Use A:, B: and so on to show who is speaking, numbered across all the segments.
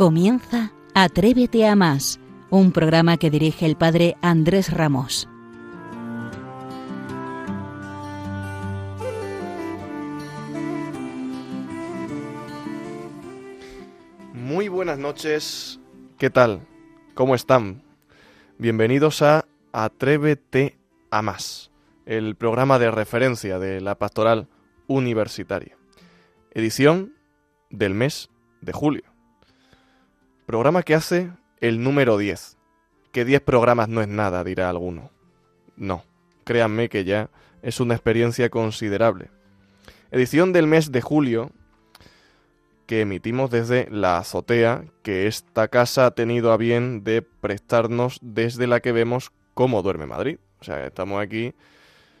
A: Comienza Atrévete a más, un programa que dirige el padre Andrés Ramos.
B: Muy buenas noches, ¿qué tal? ¿Cómo están? Bienvenidos a Atrévete a más, el programa de referencia de la pastoral universitaria. Edición del mes de julio. Programa que hace el número 10. Que 10 programas no es nada, dirá alguno. No, créanme que ya es una experiencia considerable. Edición del mes de julio que emitimos desde la azotea que esta casa ha tenido a bien de prestarnos desde la que vemos cómo duerme Madrid. O sea, estamos aquí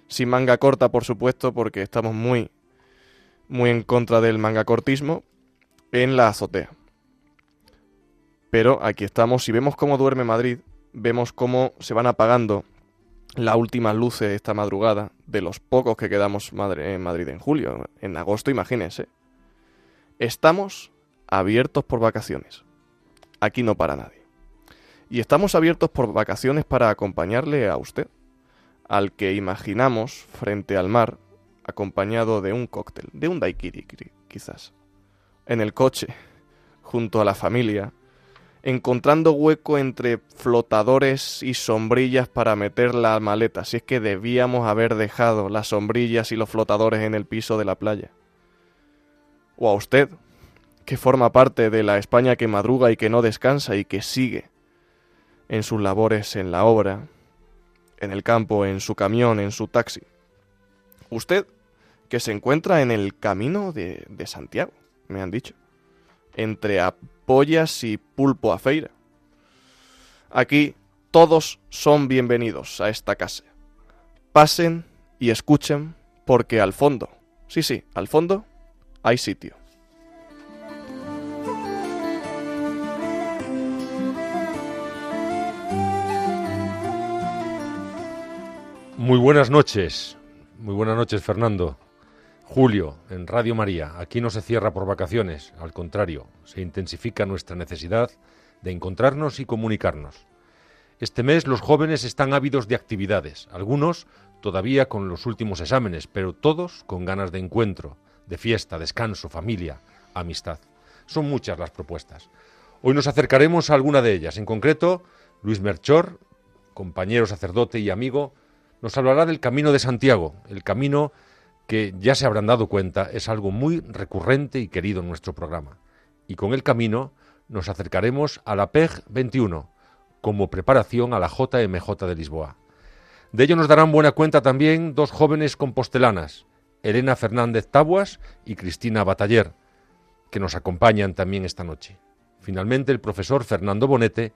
B: sin manga corta, por supuesto, porque estamos muy, muy en contra del manga cortismo en la azotea. Pero aquí estamos, si vemos cómo duerme Madrid, vemos cómo se van apagando las últimas luces esta madrugada de los pocos que quedamos en Madrid en julio. En agosto, imagínense. Estamos abiertos por vacaciones. Aquí no para nadie. Y estamos abiertos por vacaciones para acompañarle a usted, al que imaginamos frente al mar, acompañado de un cóctel, de un daiquiri quizás, en el coche, junto a la familia, encontrando hueco entre flotadores y sombrillas para meter la maleta, si es que debíamos haber dejado las sombrillas y los flotadores en el piso de la playa. O a usted, que forma parte de la España que madruga y que no descansa y que sigue en sus labores en la obra, en el campo, en su camión, en su taxi. Usted, que se encuentra en el camino de, de Santiago, me han dicho, entre pollas y pulpo a feira. Aquí todos son bienvenidos a esta casa. Pasen y escuchen porque al fondo, sí, sí, al fondo hay sitio.
C: Muy buenas noches, muy buenas noches Fernando. Julio, en Radio María, aquí no se cierra por vacaciones, al contrario, se intensifica nuestra necesidad de encontrarnos y comunicarnos. Este mes los jóvenes están ávidos de actividades, algunos todavía con los últimos exámenes, pero todos con ganas de encuentro, de fiesta, descanso, familia, amistad. Son muchas las propuestas. Hoy nos acercaremos a alguna de ellas. En concreto, Luis Merchor, compañero sacerdote y amigo, nos hablará del Camino de Santiago, el camino que ya se habrán dado cuenta es algo muy recurrente y querido en nuestro programa. Y con el camino nos acercaremos a la PEG 21 como preparación a la JMJ de Lisboa. De ello nos darán buena cuenta también dos jóvenes compostelanas, Elena Fernández Tabuas y Cristina Bataller, que nos acompañan también esta noche. Finalmente, el profesor Fernando Bonete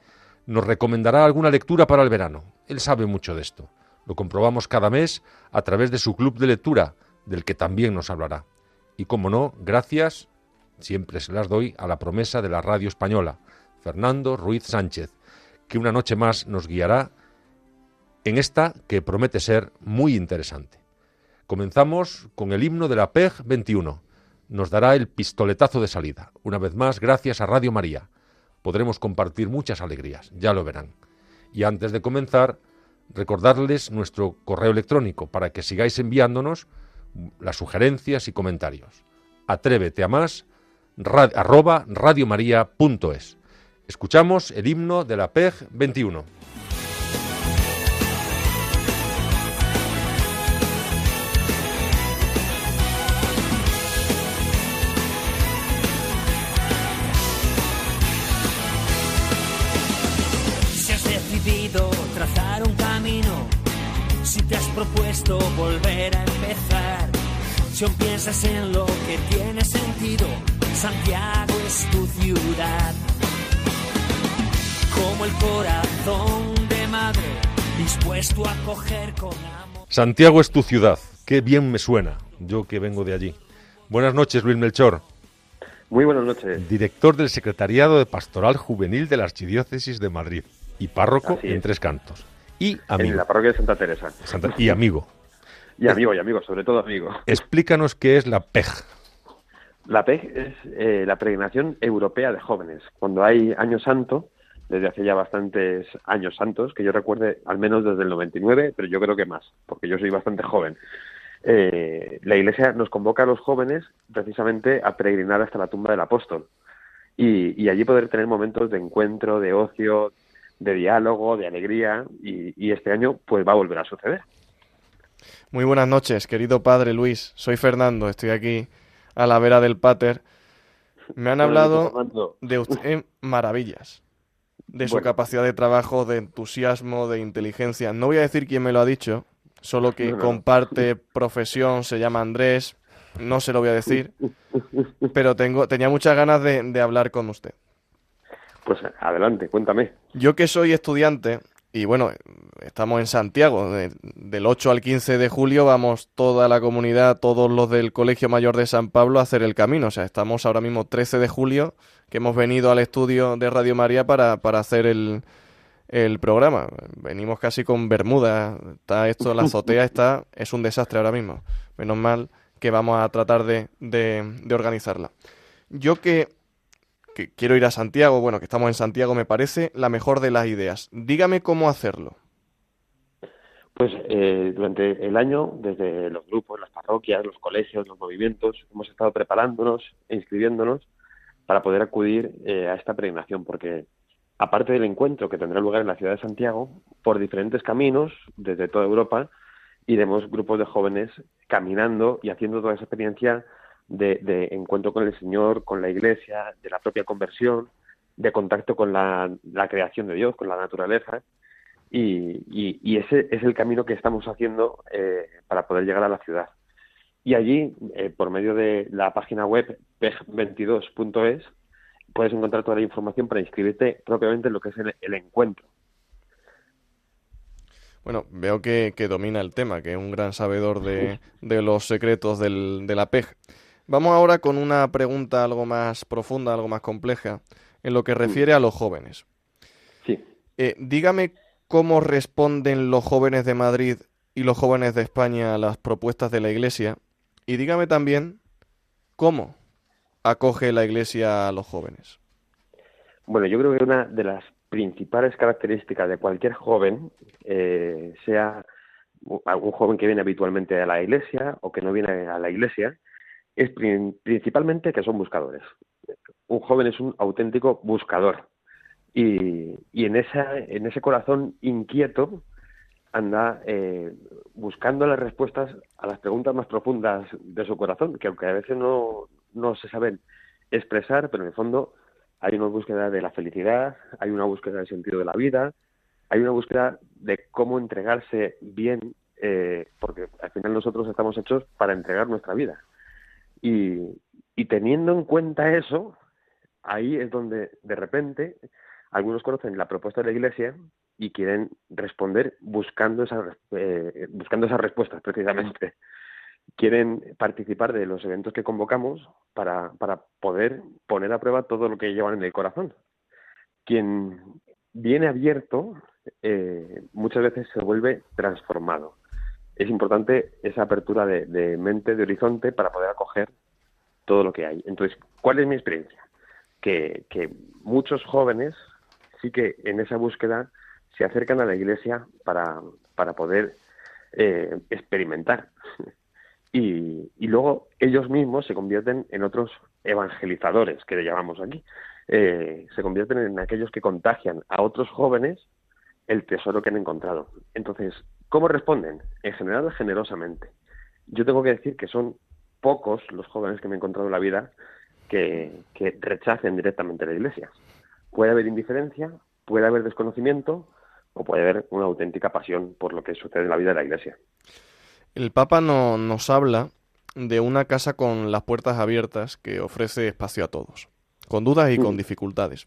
C: nos recomendará alguna lectura para el verano. Él sabe mucho de esto. Lo comprobamos cada mes a través de su club de lectura, del que también nos hablará. Y como no, gracias, siempre se las doy a la promesa de la radio española, Fernando Ruiz Sánchez, que una noche más nos guiará en esta que promete ser muy interesante. Comenzamos con el himno de la PEG 21. Nos dará el pistoletazo de salida. Una vez más, gracias a Radio María. Podremos compartir muchas alegrías, ya lo verán. Y antes de comenzar, recordarles nuestro correo electrónico para que sigáis enviándonos las sugerencias y comentarios. Atrévete a más arroba radiomaria.es. Escuchamos el himno de la PEG 21.
D: Si has decidido trazar un te has propuesto volver a empezar, si aún piensas en lo que tiene sentido, Santiago es tu ciudad. Como el corazón de madre, dispuesto a coger con amor.
C: Santiago es tu ciudad. Qué bien me suena, yo que vengo de allí. Buenas noches, Luis Melchor.
E: Muy buenas noches.
C: Director del Secretariado de Pastoral Juvenil de la Archidiócesis de Madrid y párroco en
E: es.
C: Tres Cantos. Y amigo.
E: En la parroquia de Santa Teresa.
C: Santa- y amigo.
E: Y amigo, y amigo, sobre todo amigo.
C: Explícanos qué es la PEG.
E: La PEG es eh, la peregrinación europea de jóvenes. Cuando hay año santo, desde hace ya bastantes años santos, que yo recuerde al menos desde el 99, pero yo creo que más, porque yo soy bastante joven. Eh, la Iglesia nos convoca a los jóvenes precisamente a peregrinar hasta la tumba del apóstol y, y allí poder tener momentos de encuentro, de ocio, de diálogo, de alegría y, y este año pues va a volver a suceder.
B: Muy buenas noches, querido padre Luis. Soy Fernando, estoy aquí a la vera del Pater. Me han hablado de usted maravillas, de su
E: Bueno.
B: capacidad de trabajo, de entusiasmo, de inteligencia. No voy a decir quién me lo ha dicho, solo que
E: No, no.
B: comparte profesión, se llama Andrés, no se lo voy a decir, pero tengo, tenía muchas ganas de, de hablar con usted.
E: Pues adelante, cuéntame.
B: Yo que soy estudiante, y bueno, estamos en Santiago, de- del 8 al 15 de julio vamos toda la comunidad, todos los del Colegio Mayor de San Pablo a hacer el camino. O sea, estamos ahora mismo 13 de julio, que hemos venido al estudio de Radio María para, para hacer el, el programa. Venimos casi con Bermuda. Está esto, la azotea está, es un desastre ahora mismo. Menos mal que vamos a tratar de, de, de organizarla. Yo que que quiero ir a Santiago, bueno, que estamos en Santiago, me parece la mejor de las ideas. Dígame cómo hacerlo.
E: Pues eh, durante el año, desde los grupos, las parroquias, los colegios, los movimientos, hemos estado preparándonos e inscribiéndonos para poder acudir eh, a esta peregrinación, porque aparte del encuentro que tendrá lugar en la ciudad de Santiago, por diferentes caminos desde toda Europa, iremos grupos de jóvenes caminando y haciendo toda esa experiencia de, de encuentro con el Señor, con la Iglesia, de la propia conversión, de contacto con la, la creación de Dios, con la naturaleza. Y, y- y ese es el camino que estamos haciendo eh, para poder llegar a la ciudad. Y allí, eh, por medio de la página web peg22.es, puedes encontrar toda la información para inscribirte propiamente en lo que es el, el encuentro.
B: Bueno, veo que, que domina el tema, que es un gran sabedor de, de los secretos del, de la PEG. Vamos ahora con una pregunta algo más profunda, algo más compleja, en lo que refiere a los jóvenes.
E: Sí.
B: Eh, dígame cómo responden los jóvenes de Madrid y los jóvenes de España a las propuestas de la Iglesia. Y dígame también cómo acoge la Iglesia a los jóvenes.
E: Bueno, yo creo que una de las principales características de cualquier joven, eh, sea algún joven que viene habitualmente a la iglesia o que no viene a la iglesia, es prin- principalmente que son buscadores. Un joven es un auténtico buscador. Y, y en, esa, en ese corazón inquieto anda eh, buscando las respuestas a las preguntas más profundas de su corazón, que aunque a veces no, no se saben expresar, pero en el fondo hay una búsqueda de la felicidad, hay una búsqueda del sentido de la vida, hay una búsqueda de cómo entregarse bien, eh, porque al final nosotros estamos hechos para entregar nuestra vida. Y, teniendo en cuenta eso, ahí es donde de repente algunos conocen la propuesta de la Iglesia y quieren responder buscando, esa, eh, buscando esas respuestas precisamente. Quieren participar de los eventos que convocamos para, para poder poner a prueba todo lo que llevan en el corazón. Quien viene abierto eh, muchas veces se vuelve transformado. Es importante esa apertura de, mente, de horizonte, para poder acoger todo lo que hay. Entonces, ¿cuál es mi experiencia? Que, que muchos jóvenes sí que en esa búsqueda se acercan a la iglesia para, para poder eh, experimentar. Y, y luego ellos mismos se convierten en otros evangelizadores, que le llamamos aquí. Eh, se convierten en aquellos que contagian a otros jóvenes el tesoro que han encontrado. Entonces, ¿cómo responden? En general, generosamente. Yo tengo que decir que son pocos los jóvenes que me he encontrado en la vida que, que rechacen directamente la iglesia. Puede haber indiferencia, puede haber desconocimiento o puede haber una auténtica pasión por lo que sucede en la vida de la iglesia.
B: El Papa no- nos habla de una casa con las puertas abiertas que ofrece espacio a todos, con dudas y con
E: Mm.
B: dificultades.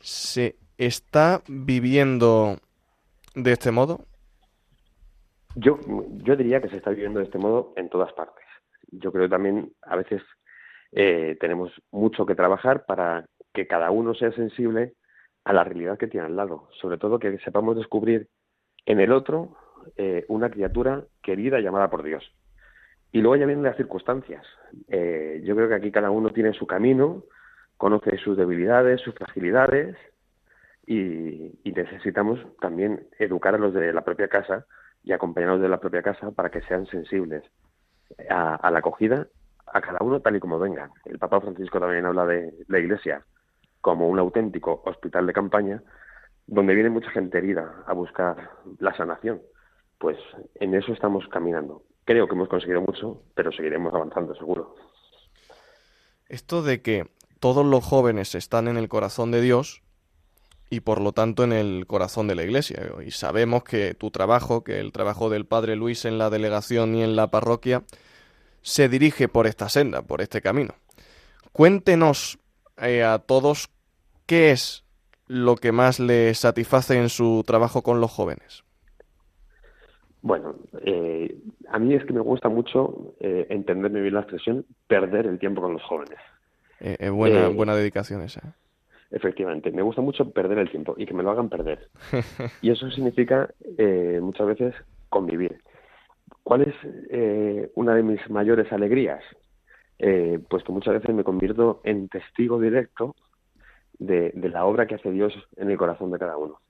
B: ¿Se está viviendo de este modo?
E: Yo, yo diría que se está viviendo de este modo en todas partes. Yo creo que también a veces eh, tenemos mucho que trabajar para que cada uno sea sensible a la realidad que tiene al lado. Sobre todo que sepamos descubrir en el otro eh, una criatura querida y llamada por Dios. Y luego ya vienen las circunstancias. Eh, yo creo que aquí cada uno tiene su camino, conoce sus debilidades, sus fragilidades y, necesitamos también educar a los de la propia casa y acompañarlos de la propia casa para que sean sensibles a, la acogida a cada uno tal y como venga. El Papa Francisco también habla de la Iglesia como un auténtico hospital de campaña donde viene mucha gente herida a buscar la sanación. Pues en eso estamos caminando. Creo que hemos conseguido mucho, pero seguiremos avanzando, seguro.
B: Esto de que todos los jóvenes están en el corazón de Dios y por lo tanto en el corazón de la Iglesia. Y sabemos que tu trabajo, que el trabajo del Padre Luis en la delegación y en la parroquia, se dirige por esta senda, por este camino. Cuéntenos eh, a todos qué es lo que más le satisface en su trabajo con los jóvenes.
E: Bueno, eh, a mí es que me gusta mucho eh, entenderme bien la expresión perder el tiempo con los jóvenes.
B: Es eh, buena, buena dedicación esa.
E: Efectivamente, me gusta mucho perder el tiempo y que me lo hagan perder. y eso significa muchas veces convivir. ¿Cuál es una de mis mayores alegrías? pues que muchas veces me convierto en testigo directo de, la obra que hace Dios en el corazón de cada uno.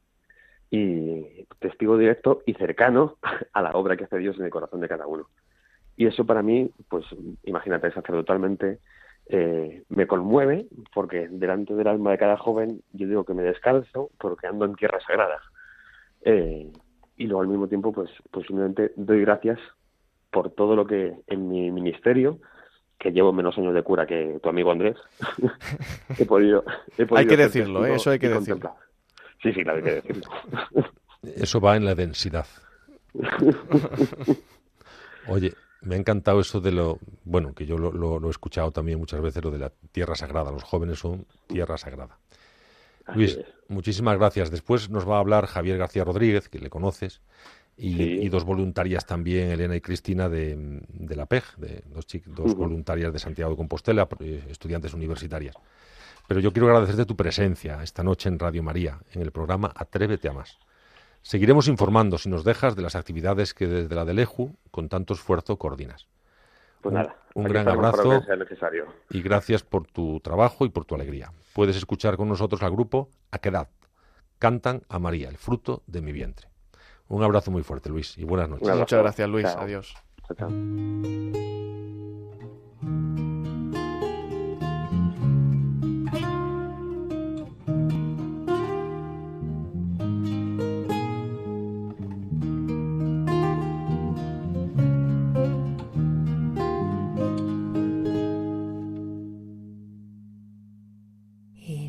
E: Y testigo directo y cercano a la obra que hace Dios en el corazón de cada uno. Y eso para mí, pues imagínate, sacerdotalmente eh, me conmueve porque delante del alma de cada joven yo digo que me descalzo porque ando en tierra sagrada. Eh, y luego al mismo tiempo, pues, pues simplemente doy gracias por todo lo que en mi ministerio que llevo menos años de cura que tu amigo Andrés, he, podido,
B: Hay que decirlo, ¿eh? eso hay que decirlo.
E: Sí, sí, claro, hay que decirlo.
C: Eso va en la densidad. Oye, me ha encantado eso de lo, bueno, que yo lo, he escuchado también muchas veces, lo de la tierra sagrada. Los jóvenes son tierra sagrada. Luis, muchísimas gracias. Después nos va a hablar Javier García Rodríguez, que le conoces, y, dos voluntarias también, Elena y Cristina, de, la PEG, de dos, dos voluntarias de Santiago de Compostela, eh, estudiantes universitarias. Pero yo quiero agradecerte tu presencia esta noche en Radio María, en el programa Atrévete a más. Seguiremos informando, si nos dejas, de las actividades que desde la DELEJU, con tanto esfuerzo, coordinas.
E: Pues nada,
C: un, gran abrazo y gracias por tu trabajo y por tu alegría. Puedes escuchar con nosotros al grupo Aquedad. Cantan a María, el fruto de mi vientre. Un abrazo muy fuerte, Luis, y buenas noches.
B: Muchas gracias, Luis. Adiós.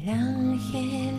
B: Los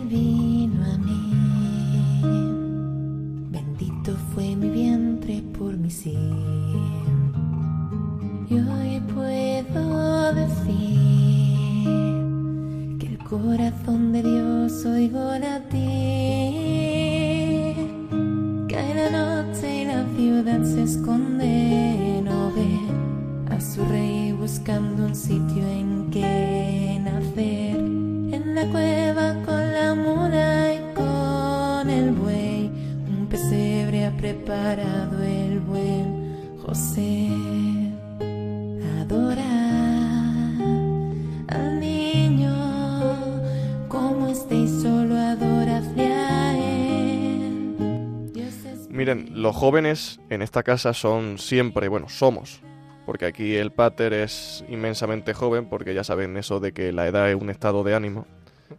B: jóvenes en esta casa son siempre, bueno, somos, porque aquí el pater es inmensamente joven, porque ya saben eso de que la edad es un estado de ánimo,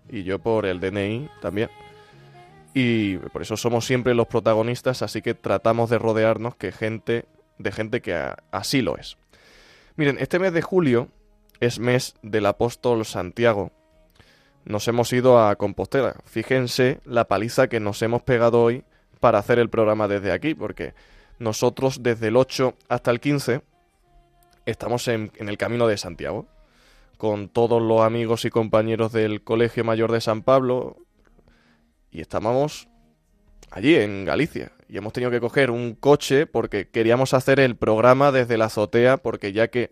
B: y yo por el DNI también. Y por eso somos siempre los protagonistas, así que tratamos de rodearnos que gente, de gente que así lo es. Miren, este mes de julio es mes del apóstol Santiago. Nos hemos ido a Compostela. Fíjense la paliza que nos hemos pegado hoy para hacer el programa desde aquí, porque nosotros desde el 8 hasta el 15 estamos en, el camino de Santiago, con todos los amigos y compañeros del Colegio Mayor de San Pablo, y estábamos allí en Galicia. Y hemos tenido que coger un coche porque queríamos hacer el programa desde la azotea, porque ya que,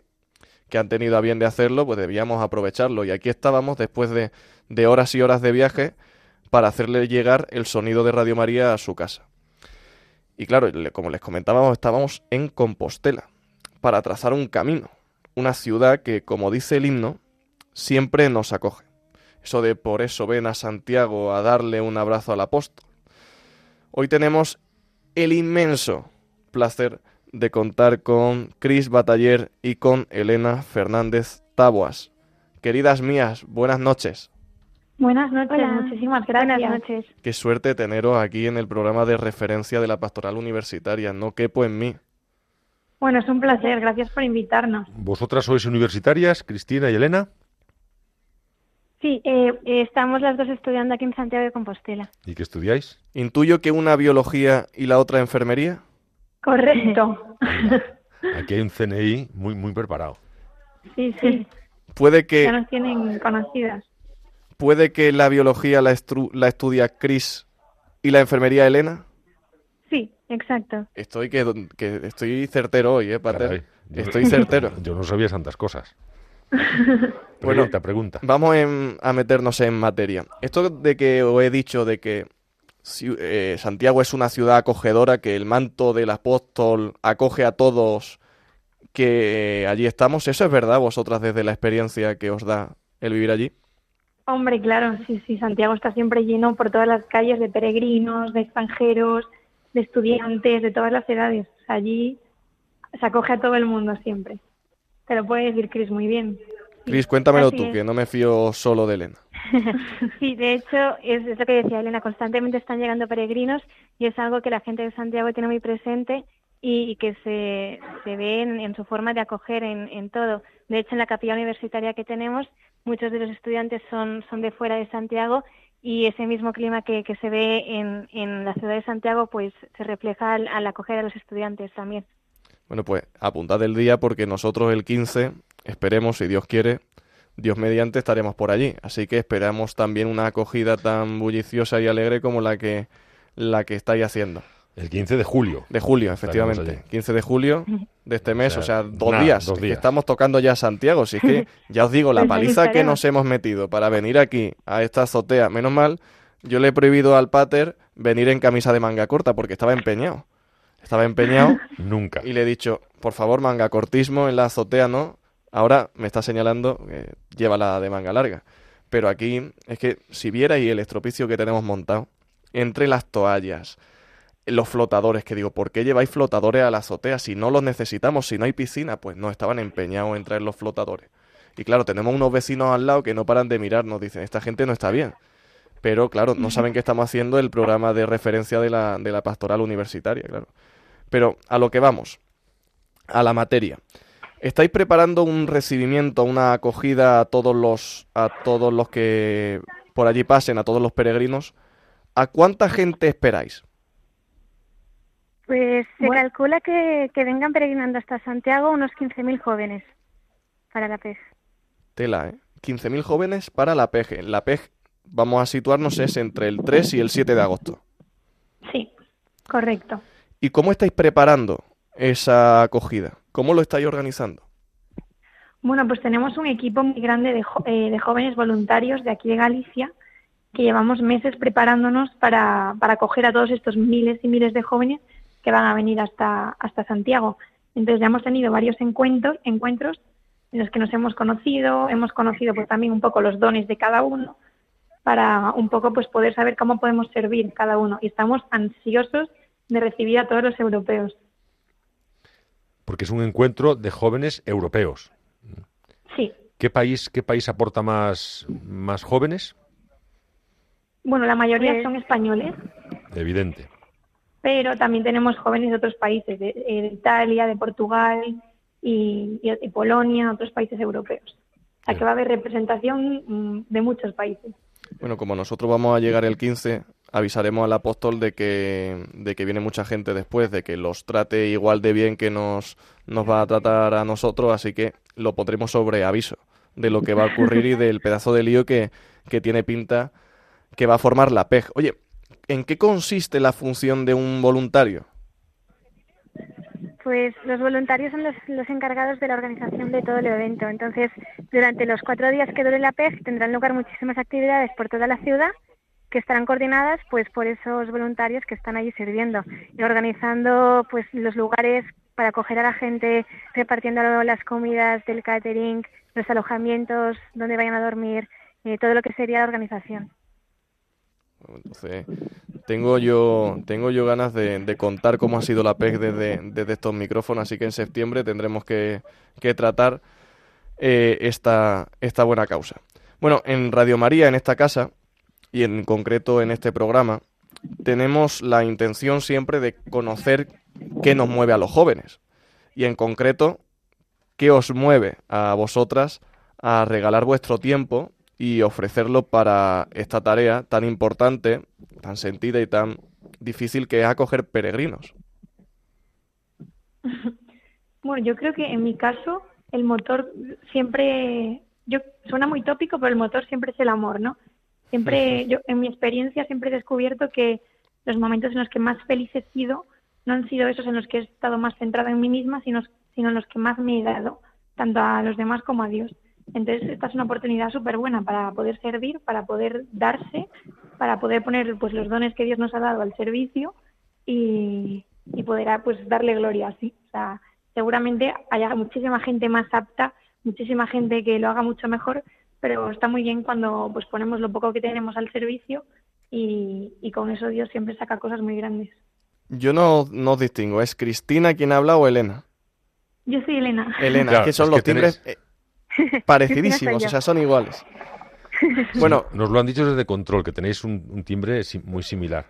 B: que han tenido a bien de hacerlo, pues debíamos aprovecharlo. Y aquí estábamos después de, de horas y horas de viaje para hacerle llegar el sonido de Radio María a su casa. Y claro, como les comentábamos, estábamos en Compostela, para trazar un camino, una ciudad que, como dice el himno, siempre nos acoge. Eso de por eso ven a Santiago a darle un abrazo al apóstol. Hoy tenemos el inmenso placer de contar con Cris Bataller y con Elena Fernández Taboas. Queridas mías, buenas noches.
F: Buenas noches, muchísimas gracias.
G: Buenas noches.
B: Qué suerte teneros aquí en el programa de referencia de la pastoral universitaria. No quepo en mí.
F: Bueno, es un placer. Gracias por invitarnos.
C: ¿Vosotras sois universitarias, Cristina y Elena?
G: Sí, eh, eh, estamos las dos estudiando aquí en Santiago de Compostela.
C: ¿Y qué estudiáis?
B: Intuyo que una biología y la otra enfermería.
F: Correcto.
C: Aquí hay un CNI muy, muy preparado.
F: Sí, sí.
B: Puede que,
F: Ya nos tienen conocidas.
B: Puede que la biología la, estru- la estudia Cris y la enfermería Elena.
G: Sí, exacto.
B: Estoy que, que estoy certero hoy, eh, Pater.
C: Caray, yo-
B: Estoy certero.
C: Yo no sabía tantas cosas.
B: Bueno,
C: Pregunta, pregunta.
B: Vamos en- a meternos en materia. Esto de que os he dicho de que eh, Santiago es una ciudad acogedora, que el manto del apóstol acoge a todos que allí estamos, ¿eso es verdad vosotras desde la experiencia que os da el vivir allí?
F: Hombre, claro, sí, sí. Santiago está siempre lleno por todas las calles de peregrinos, de extranjeros, de estudiantes, de todas las edades. Allí se acoge a todo el mundo siempre. Te lo puede decir Chris muy bien.
B: Cris, cuéntamelo
G: así
B: tú,
G: es.
B: que no me fío solo de Elena.
G: Sí, de hecho, es, es lo que decía Elena, constantemente están llegando peregrinos y es algo que la gente de Santiago tiene muy presente y, y que se, se ve en, en su forma de acoger en, en todo. De hecho, en la capilla universitaria que tenemos, muchos de los estudiantes son, son de fuera de Santiago y ese mismo clima que, que se ve en, en la ciudad de Santiago, pues se refleja al, al acoger a los estudiantes también.
B: Bueno, pues apuntad el día porque nosotros el 15, esperemos, si Dios quiere, Dios mediante, estaremos por allí. Así que esperamos también una acogida tan bulliciosa y alegre como la que, la que estáis haciendo.
C: El 15 de julio.
B: De julio, efectivamente.
C: allí.
B: 15 de julio de este mes,
C: O
B: o
C: sea,
B: dos,
C: nada,
B: días.
C: dos
B: que
C: días.
B: estamos tocando ya Santiago, si es que ya os digo, la paliza que nos hemos metido para venir aquí a esta azotea, menos mal, yo le he prohibido al pater venir en camisa de manga corta porque estaba empeñado. Estaba empeñado
C: Nunca.
B: y le he dicho, por favor, manga cortismo en la azotea, ¿no? Ahora me está señalando que lleva la de manga larga. Pero aquí es que si vierais el estropicio que tenemos montado, entre las toallas, los flotadores, que digo, ¿por qué lleváis flotadores a la azotea si no los necesitamos, si no hay piscina? Pues no, estaban empeñados en traer los flotadores. Y claro, tenemos unos vecinos al lado que no paran de mirarnos, dicen, esta gente no está bien. Pero claro, no saben que estamos haciendo el programa de referencia de la, de la pastoral universitaria, claro. Pero a lo que vamos, a la materia. ¿Estáis preparando un recibimiento, una acogida a todos los a todos los que por allí pasen, a todos los peregrinos? ¿A cuánta gente esperáis?
G: Pues se
F: Bueno.
G: calcula que, que vengan peregrinando hasta Santiago unos 15.000 jóvenes para la PES.
B: Tela, ¿eh? 15.000 jóvenes para la PEG. La PEG, vamos a situarnos, es entre el 3 y el 7 de agosto.
F: Sí, correcto.
B: ¿Y cómo estáis preparando esa acogida? ¿Cómo lo estáis organizando?
F: Bueno, pues tenemos un equipo muy grande de, jo- eh, de jóvenes voluntarios de aquí de Galicia que llevamos meses preparándonos para, para acoger a todos estos miles y miles de jóvenes que van a venir hasta, hasta Santiago. Entonces ya hemos tenido varios encuentros, encuentros en los que nos hemos conocido, hemos conocido pues también un poco los dones de cada uno para un poco pues poder saber cómo podemos servir cada uno y estamos ansiosos de recibir a todos los europeos.
C: Porque es un encuentro de jóvenes europeos.
F: Sí,
C: ¿Qué país, qué país aporta más, más jóvenes?
F: bueno, la mayoría
G: Pues-
F: son españoles,
C: Evidente.
F: Pero también tenemos jóvenes de otros países, de, eh, de Italia, de Portugal y, y- y Polonia, otros países europeos. O sea que va a haber representación mm, de muchos países.
B: Bueno, como nosotros vamos a llegar el 15, avisaremos al apóstol de que, de que viene mucha gente después, de que los trate igual de bien que nos, nos va a tratar a nosotros, así que lo pondremos sobre aviso de lo que va a ocurrir y del pedazo de lío que, que tiene pinta que va a formar la PEG. Oye, ¿en qué consiste la función de un voluntario?
G: Pues los voluntarios son los, los encargados de la organización de todo el evento. Entonces, durante los cuatro días que dure la PEG tendrán lugar muchísimas actividades por toda la ciudad que estarán coordinadas pues por esos voluntarios que están allí sirviendo y organizando pues los lugares para acoger a la gente, repartiendo las comidas del catering, los alojamientos, donde vayan a dormir, eh, todo lo que sería la organización.
B: Entonces, tengo yo, tengo yo ganas de, contar cómo ha sido la PEC desde, desde, estos micrófonos, así que en septiembre tendremos que, tratar eh, esta, esta buena causa. Bueno, en Radio María, en esta casa, y en concreto en este programa, tenemos la intención siempre de conocer qué nos mueve a los jóvenes. Y en concreto, qué os mueve a vosotras a regalar vuestro tiempo y ofrecerlo para esta tarea tan importante, tan sentida y tan difícil que es acoger peregrinos.
F: Bueno, yo creo que en mi caso el motor siempre, yo suena muy tópico, pero el motor siempre es el amor, ¿no? Siempre, yo en mi experiencia siempre he descubierto que los momentos en los que más feliz he sido no han sido esos en los que he estado más centrada en mí misma, sino, sino en los que más me he dado, tanto a los demás como a Dios. Entonces, esta es una oportunidad súper buena para poder servir, para poder darse, para poder poner pues los dones que Dios nos ha dado al servicio y, y poder pues darle gloria así. O sea, seguramente haya muchísima gente más apta, muchísima gente que lo haga mucho mejor, pero está muy bien cuando pues ponemos lo poco que tenemos al servicio y, y con eso Dios siempre saca cosas muy grandes.
B: Yo no, no distingo, ¿es Cristina quien habla o Elena?
F: Yo soy Elena.
B: Elena, que son los timbres eh, parecidísimos, o sea, son iguales.
C: Bueno, nos lo han dicho desde control, que tenéis un, timbre muy similar.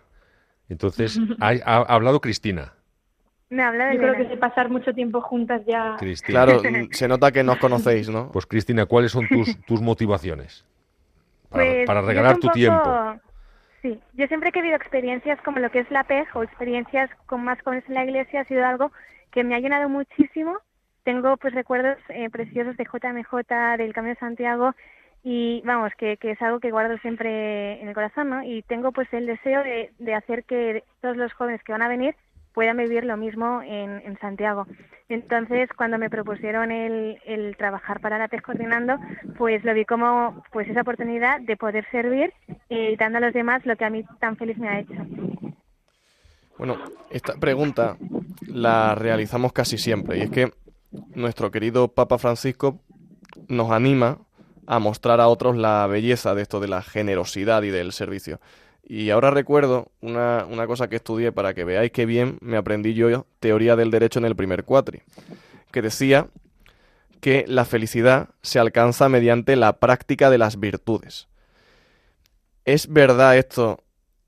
C: Entonces, ha, hablado Cristina.
F: Me habla de Yo creo que de pasar mucho tiempo juntas ya.
B: Cristina. Claro, se nota que nos conocéis, ¿no?
C: Pues Cristina, ¿cuáles son tus, tus motivaciones para, pues, para regalar tu tiempo?
G: Sí, yo siempre que he vivido experiencias como lo que es la PEG o experiencias con más jóvenes en la iglesia ha sido algo que me ha llenado muchísimo tengo pues recuerdos eh, preciosos de JMJ, del Camino de Santiago y vamos, que, es algo que guardo siempre en el corazón, ¿no? Y tengo pues el deseo de, hacer que todos los jóvenes que van a venir puedan vivir lo mismo en, Santiago. Entonces, cuando me propusieron el, el trabajar para la PES coordinando, pues lo vi como pues esa oportunidad de poder servir eh, y dando a los demás lo que a mí tan feliz me ha hecho.
B: Bueno, esta pregunta la realizamos casi siempre y es que nuestro querido Papa Francisco nos anima a mostrar a otros la belleza de esto de la generosidad y del servicio. Y ahora recuerdo una, una cosa que estudié para que veáis qué bien me aprendí yo teoría del derecho en el primer cuatri, que decía que la felicidad se alcanza mediante la práctica de las virtudes. ¿Es verdad esto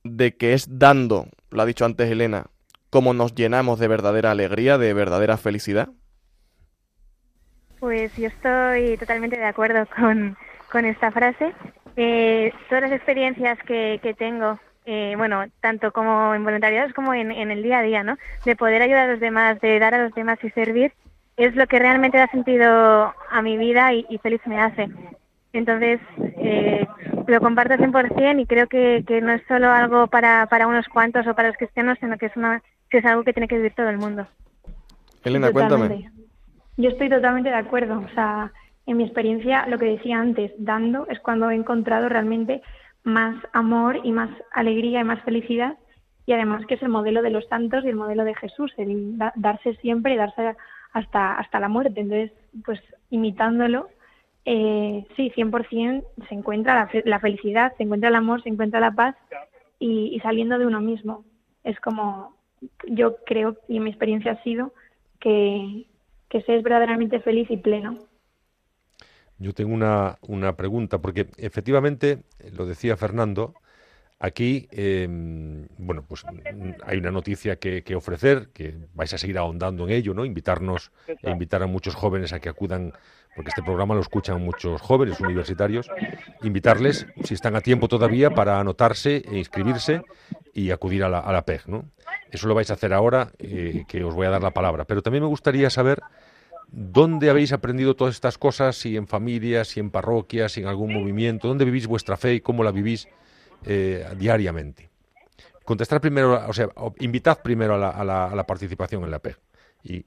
B: de que es dando, lo ha dicho antes Elena, como nos llenamos de verdadera alegría, de verdadera felicidad?
G: Pues yo estoy totalmente de acuerdo con, con esta frase. Eh, todas las experiencias que, que tengo, eh, bueno, tanto como en voluntariados como en, en, el día a día, ¿no? De poder ayudar a los demás, de dar a los demás y servir, es lo que realmente da sentido a mi vida y, feliz me hace. Entonces, eh, lo comparto 100% y creo que, que no es solo algo para, para unos cuantos o para los cristianos, sino que es, una, que es algo que tiene que vivir todo el mundo.
B: Elena, cuéntame.
F: Yo estoy totalmente de acuerdo. O sea, en mi experiencia, lo que decía antes, dando es cuando he encontrado realmente más amor y más alegría y más felicidad. Y además que es el modelo de los santos y el modelo de Jesús, el darse siempre y darse hasta, hasta la muerte. Entonces, pues imitándolo, eh, sí, 100% se encuentra la, la, felicidad, se encuentra el amor, se encuentra la paz y, y saliendo de uno mismo. Es como, yo creo, y en mi experiencia ha sido, que, que seas verdaderamente feliz y pleno.
C: Yo tengo una, una pregunta, porque efectivamente, lo decía Fernando, aquí, em, bueno, pues hay una noticia que, que, ofrecer, que vais a seguir ahondando en ello, ¿no? Invitarnos e invitar a muchos jóvenes a que acudan, porque este programa lo escuchan muchos jóvenes universitarios, invitarles, si están a tiempo todavía, para anotarse e inscribirse y acudir a la, a la PEG, ¿no? Eso lo vais a hacer ahora, eh, que os voy a dar la palabra. Pero también me gustaría saber dónde habéis aprendido todas estas cosas, si en familias, si en parroquias, si en algún movimiento, dónde vivís vuestra fe y cómo la vivís eh, diariamente. Contestar primero, o sea, invitad primero a la, a la, participación en la PEG. Y...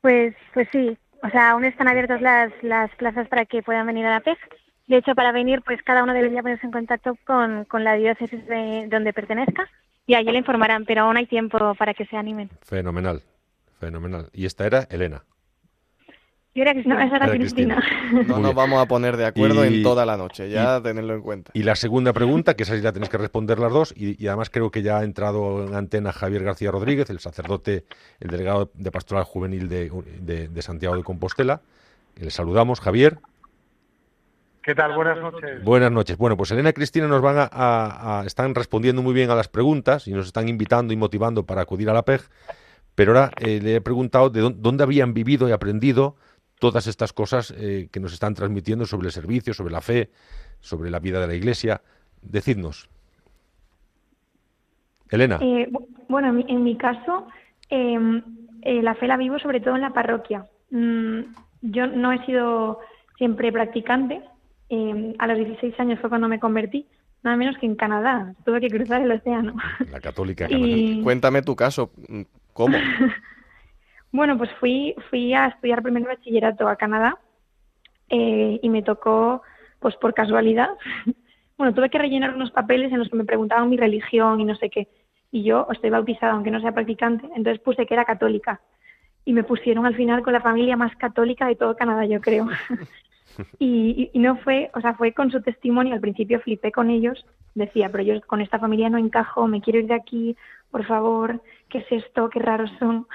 G: Pues, pues sí, o sea, aún están abiertas las, las plazas para que puedan venir a la PEG. De hecho, para venir, pues cada uno debería ponerse en contacto con, con la diócesis de donde pertenezca y allí le informarán, pero aún hay tiempo para que se animen.
C: Fenomenal, Fenomenal. Y esta era Elena.
G: Yo era Cristina.
F: No, esa era
C: Era
F: Cristina.
C: Cristina.
B: No nos vamos a poner de acuerdo
C: Y-
B: en toda la noche, ya tenerlo en cuenta.
C: Y la segunda pregunta, que esa sí la tenéis que responder las dos, y, y además creo que ya ha entrado en antena Javier García Rodríguez, el sacerdote, el delegado de Pastoral Juvenil de, de- de Santiago de Compostela. Le saludamos, Javier.
H: ¿Qué tal? Buenas noches.
C: Buenas noches. Bueno, pues Elena y Cristina nos van a, a- a- están respondiendo muy bien a las preguntas y nos están invitando y motivando para acudir a la PEG. Pero ahora eh, le he preguntado de dónde, dónde habían vivido y aprendido todas estas cosas eh, que nos están transmitiendo sobre el servicio, sobre la fe, sobre la vida de la Iglesia. Decidnos. Elena.
F: Eh, bu- bueno, en mi, en mi caso, eh, eh, la fe la vivo sobre todo en la parroquia. Mm, yo no he sido siempre practicante. eh, a los 16 años fue cuando me convertí, nada menos que en Canadá. Tuve que cruzar el océano.
C: La católica
F: Y-
B: Cuéntame tu caso, ¿cómo?
F: Bueno, pues fui, fui a estudiar primer bachillerato a Canadá eh, y me tocó, pues por casualidad, bueno, tuve que rellenar unos papeles en los que me preguntaban mi religión y no sé qué. Y yo estoy bautizada, aunque no sea practicante, entonces puse que era católica. Y me pusieron al final con la familia más católica de todo Canadá, yo creo. y, y- y no fue, o sea, fue con su testimonio, al principio flipé con ellos, decía, pero yo con esta familia no encajo, me quiero ir de aquí, por favor, ¿qué es esto? Qué raros son.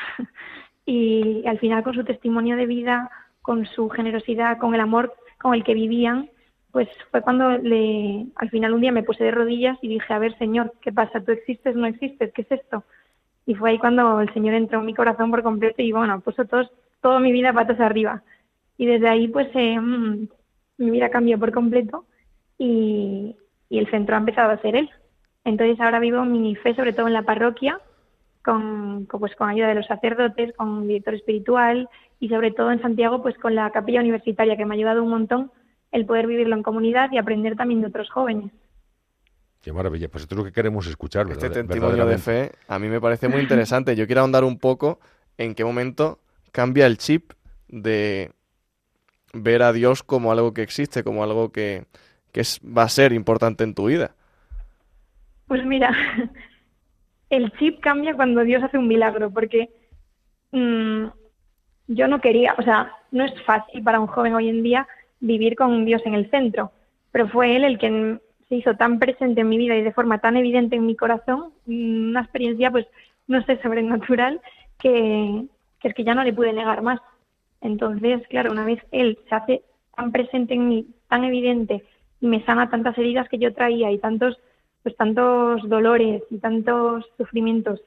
F: Y al final con su testimonio de vida, con su generosidad, con el amor con el que vivían, pues fue cuando le, al final un día me puse de rodillas y dije, a ver, Señor, ¿qué pasa? ¿Tú existes? ¿No existes? ¿Qué es esto? Y fue ahí cuando el Señor entró en mi corazón por completo y bueno, puso todos, toda mi vida patas arriba. Y desde ahí pues eh, mm, mi vida cambió por completo y, y el centro ha empezado a ser él. Entonces ahora vivo mi fe sobre todo en la parroquia, con, con, pues con ayuda de los sacerdotes, con un director espiritual y sobre todo en Santiago pues con la capilla universitaria que me ha ayudado un montón el poder vivirlo en comunidad y aprender también de otros jóvenes.
C: Qué maravilla. Pues esto es lo que queremos escuchar,
B: Este
C: verdad-
B: testimonio de fe a mí me parece muy interesante. Yo quiero ahondar un poco en qué momento cambia el chip de ver a Dios como algo que existe, como algo que, que es- va a ser importante en tu vida.
F: Pues mira, el chip cambia cuando Dios hace un milagro, porque mm, yo no quería, o sea, no es fácil para un joven hoy en día vivir con Dios en el centro, pero fue Él el que se hizo tan presente en mi vida y de forma tan evidente en mi corazón, mm, una experiencia, pues, no sé, sobrenatural, que, que es que ya no le pude negar más. Entonces, claro, una vez Él se hace tan presente en mí, tan evidente, y me sana tantas heridas que yo traía y tantos pues tantos dolores y tantos sufrimientos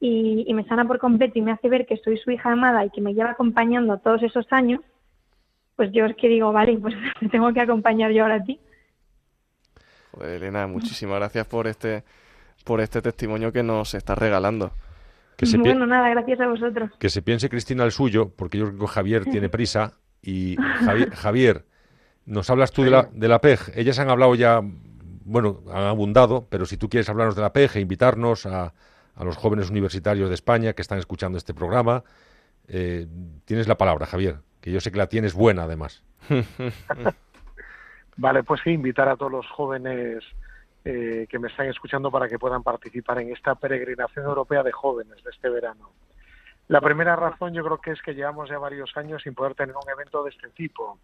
F: y, y me sana por completo y me hace ver que soy su hija amada y que me lleva acompañando todos esos años, pues yo es que digo, vale, pues te tengo que acompañar yo ahora a ti.
B: Joder, Elena, muchísimas gracias por este, por este testimonio que nos estás regalando.
C: Que se,
F: Bueno, nada, gracias a vosotros.
C: que se piense Cristina el suyo, porque yo creo que Javier tiene prisa. Y Javier, Javier, nos hablas tú de la, de la PEG. Ellas han hablado ya, bueno, han abundado, pero si tú quieres hablarnos de la PEG e invitarnos a, a los jóvenes universitarios de España que están escuchando este programa, eh, tienes la palabra, Javier, que yo sé que la tienes buena además.
H: Vale, pues sí, invitar a todos los jóvenes eh, que me están escuchando para que puedan participar en esta peregrinación europea de jóvenes de este verano. La primera razón yo creo que es que llevamos ya varios años sin poder tener un evento de este tipo,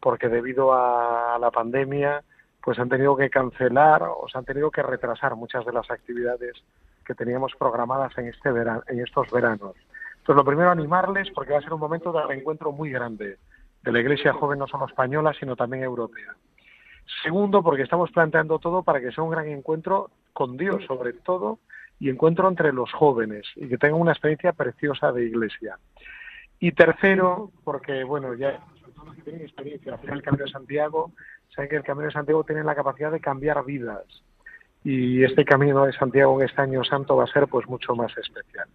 H: porque debido a la pandemia pues han tenido que cancelar o se han tenido que retrasar muchas de las actividades que teníamos programadas en este verano, en estos veranos. Entonces lo primero animarles porque va a ser un momento de reencuentro muy grande de la Iglesia joven no solo española sino también europea. Segundo, porque estamos planteando todo para que sea un gran encuentro con Dios, sobre todo, y encuentro entre los jóvenes y que tengan una experiencia preciosa de iglesia. Y tercero, porque, bueno, ya sobre todo los que tienen experiencia hacer el Camino de Santiago, saben que el Camino de Santiago tiene la capacidad de cambiar vidas. Y este Camino de Santiago en este año santo va a ser pues mucho más especial.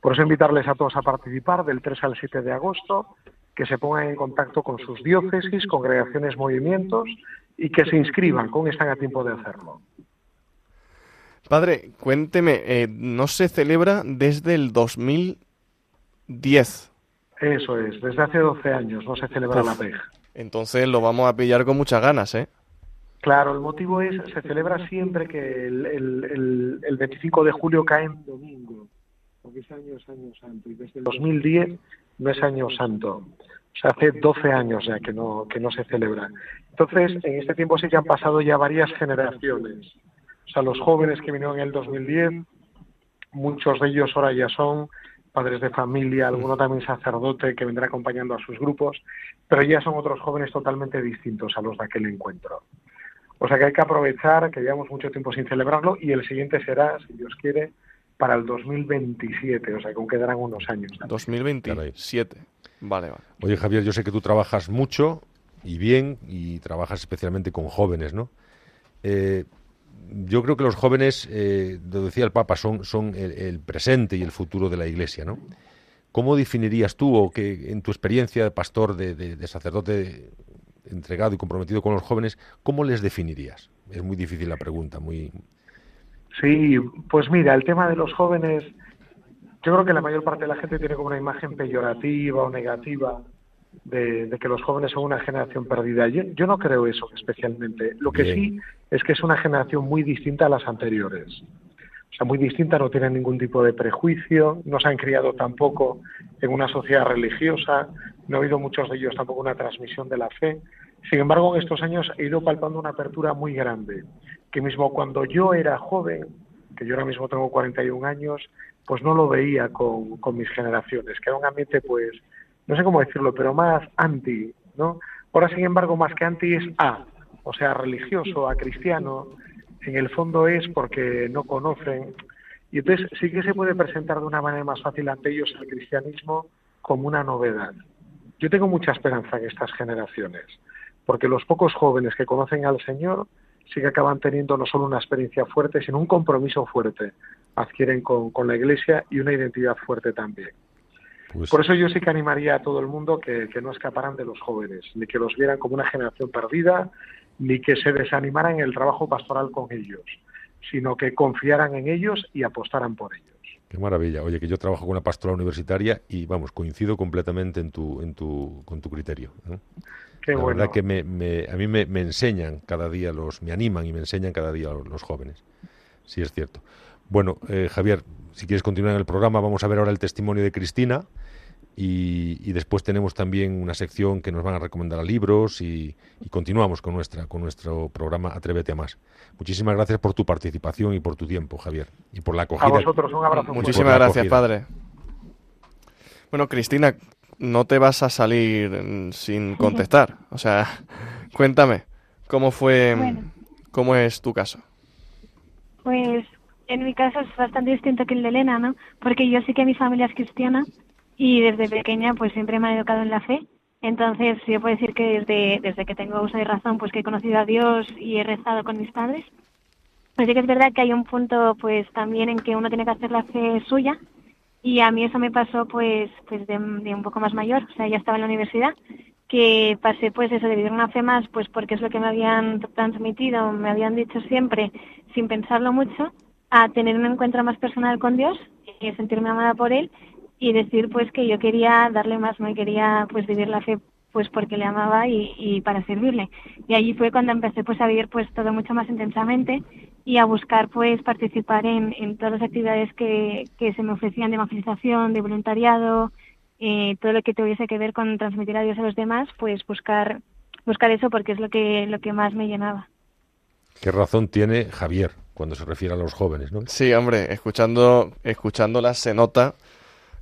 H: Por eso invitarles a todos a participar del 3 al 7 de agosto, que se pongan en contacto con sus diócesis, congregaciones, movimientos y que se inscriban, con están a tiempo de hacerlo.
B: Padre, cuénteme, eh, no se celebra desde el 2010.
H: Eso es, desde hace 12 años no se celebra
B: Uf.
H: la PEG.
B: Entonces lo vamos a pillar con muchas ganas, ¿eh?
H: Claro, el motivo es, se celebra siempre que el, el, el, el 25 de julio cae en domingo. porque ese año es año santo y desde el 2010 no es año santo. O sea, hace 12 años ya que no, que no se celebra. Entonces, en este tiempo sí que han pasado ya varias generaciones. O sea, los jóvenes que vinieron en el 2010, muchos de ellos ahora ya son padres de familia, alguno también sacerdote que vendrá acompañando a sus grupos, pero ya son otros jóvenes totalmente distintos a los de aquel encuentro. O sea que hay que aprovechar que llevamos mucho tiempo sin celebrarlo y el siguiente será, si Dios quiere, para el 2027, o sea que aún quedarán unos años.
B: 2027. Vale, vale.
C: Oye, Javier, yo sé que tú trabajas mucho y bien y trabajas especialmente con jóvenes, ¿no? Eh, yo creo que los jóvenes, eh, lo decía el Papa, son, son el, presente y el futuro de la Iglesia, ¿no? ¿Cómo definirías tú, o que en tu experiencia de pastor, de, sacerdote entregado y comprometido con los jóvenes, cómo les definirías? Es muy difícil la pregunta, muy...
H: Sí, pues mira, el tema de los jóvenes, yo creo que la mayor parte de la gente tiene como una imagen peyorativa o negativa de, que los jóvenes son una generación perdida. Yo, no creo eso especialmente. Lo que sí es que es una generación muy distinta a las anteriores. Sea, muy distinta, no tienen ningún tipo de prejuicio, no se han criado tampoco en una sociedad religiosa, no ha habido muchos de ellos tampoco una transmisión de la fe. Sin embargo, en estos años he ido palpando una apertura muy grande, que mismo cuando yo era joven, que yo ahora mismo tengo 41 años, pues no lo veía con, con mis generaciones, que era un ambiente pues no sé cómo decirlo, pero más anti, ¿no? Ahora, sin embargo, más que anti es a, o sea, religioso, a cristiano, en el fondo es porque no conocen. Y entonces sí que se puede presentar de una manera más fácil ante ellos el cristianismo como una novedad. Yo tengo mucha esperanza en estas generaciones, porque los pocos jóvenes que conocen al Señor sí que acaban teniendo no solo una experiencia fuerte, sino un compromiso fuerte. Adquieren con, con la Iglesia y una identidad fuerte también. Pues Por eso yo sí que animaría a todo el mundo que, no escaparan de los jóvenes, ni que los vieran como una generación perdida, ni que se desanimaran en el trabajo pastoral con ellos, sino que confiaran en ellos y apostaran por ellos.
C: Qué maravilla. Oye, que yo trabajo con una pastoral universitaria y, vamos, coincido completamente en tu, en tu, con tu criterio.
H: Qué
C: La
H: bueno.
C: verdad que me, a mí me, me, enseñan cada día, los me animan y me enseñan cada día los, jóvenes. Sí, es cierto. Bueno, eh, Javier, si quieres continuar en el programa, vamos a ver ahora el testimonio de Cristina. Y, después tenemos también una sección que nos van a recomendar libros y, continuamos con nuestra con nuestro programa Atrévete a más. Muchísimas gracias por tu participación y por tu tiempo, Javier, y por la acogida. A
H: vosotros un abrazo.
B: Muchísimas gracias, padre. Bueno, Cristina, no te vas a salir sin contestar. O sea, cuéntame, ¿cómo fue, cómo es tu caso?
G: Pues en mi caso es bastante distinto que el de Elena, ¿no? Porque yo sí que mi familia es cristiana y desde pequeña pues siempre me ha educado en la fe. Entonces yo puedo decir que desde, desde que tengo uso de razón pues que he conocido a Dios y he rezado con mis padres. Pues sí que es verdad que hay un punto pues también en que uno tiene que hacer la fe suya y a mí eso me pasó pues pues de, de un poco más mayor, o sea ya estaba en la universidad que pasé pues eso de vivir una fe más pues porque es lo que me habían transmitido, me habían dicho siempre sin pensarlo mucho a tener un encuentro más personal con Dios y sentirme amada por Él y decir pues que yo quería darle más, no y quería pues vivir la fe pues porque le amaba y, y, para servirle. Y allí fue cuando empecé pues a vivir pues todo mucho más intensamente y a buscar pues participar en, en todas las actividades que, que se me ofrecían de evangelización, de voluntariado, eh, todo lo que tuviese que ver con transmitir a Dios a los demás, pues buscar buscar eso porque es lo que lo que más me llenaba.
C: ¿Qué razón tiene Javier? cuando se refiere a los jóvenes, ¿no?
B: Sí, hombre, escuchando, escuchándolas se nota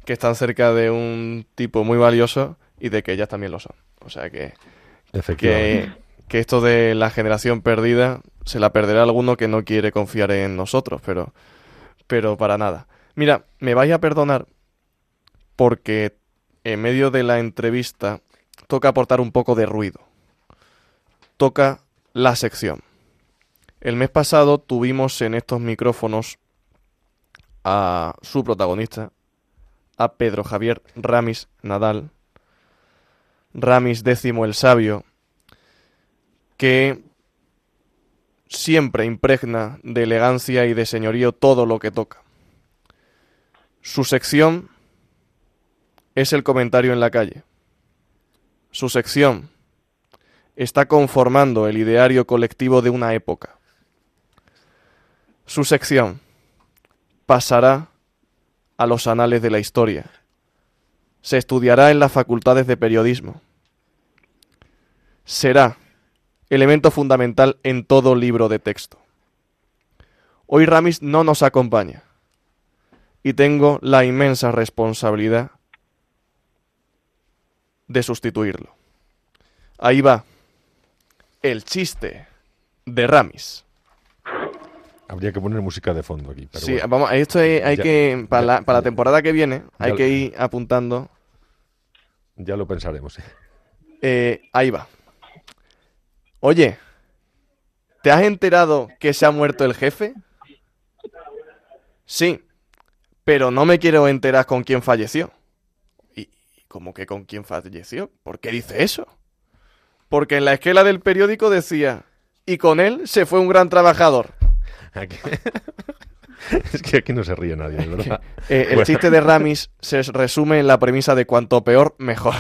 B: que están cerca de un tipo muy valioso y de que ellas también lo son. O sea que, que, que esto de la generación perdida se la perderá alguno que no quiere confiar en nosotros, pero, pero para nada. Mira, me vais a perdonar porque en medio de la entrevista toca aportar un poco de ruido. Toca la sección. El mes pasado tuvimos en estos micrófonos a su protagonista, a Pedro Javier Ramis Nadal, Ramis décimo el sabio, que siempre impregna de elegancia y de señorío todo lo que toca. Su sección es el comentario en la calle. Su sección está conformando el ideario colectivo de una época. Su sección pasará a los anales de la historia. Se estudiará en las facultades de periodismo. Será elemento fundamental en todo libro de texto. Hoy Ramis no nos acompaña y tengo la inmensa responsabilidad de sustituirlo. Ahí va el chiste de Ramis.
C: Habría que poner música de fondo aquí. Pero
B: sí,
C: bueno.
B: vamos, esto hay, hay
C: Ya-
B: que, para, la,
C: ya-
B: para la temporada que viene, hay que ir apuntando.
C: Ya lo pensaremos. ¿eh?
B: Eh, ahí va. Oye, ¿te has enterado que se ha muerto el jefe? Sí, pero no me quiero enterar con quién falleció. ¿Y y cómo que con quién falleció? ¿Por qué dice eso? Porque en la esquela del periódico decía, y con él se fue un gran trabajador.
C: Aquí- es que aquí no se ríe nadie, verdad.
B: Eh, el
C: Bueno.
B: chiste de Ramis se resume en la premisa de cuanto peor, mejor.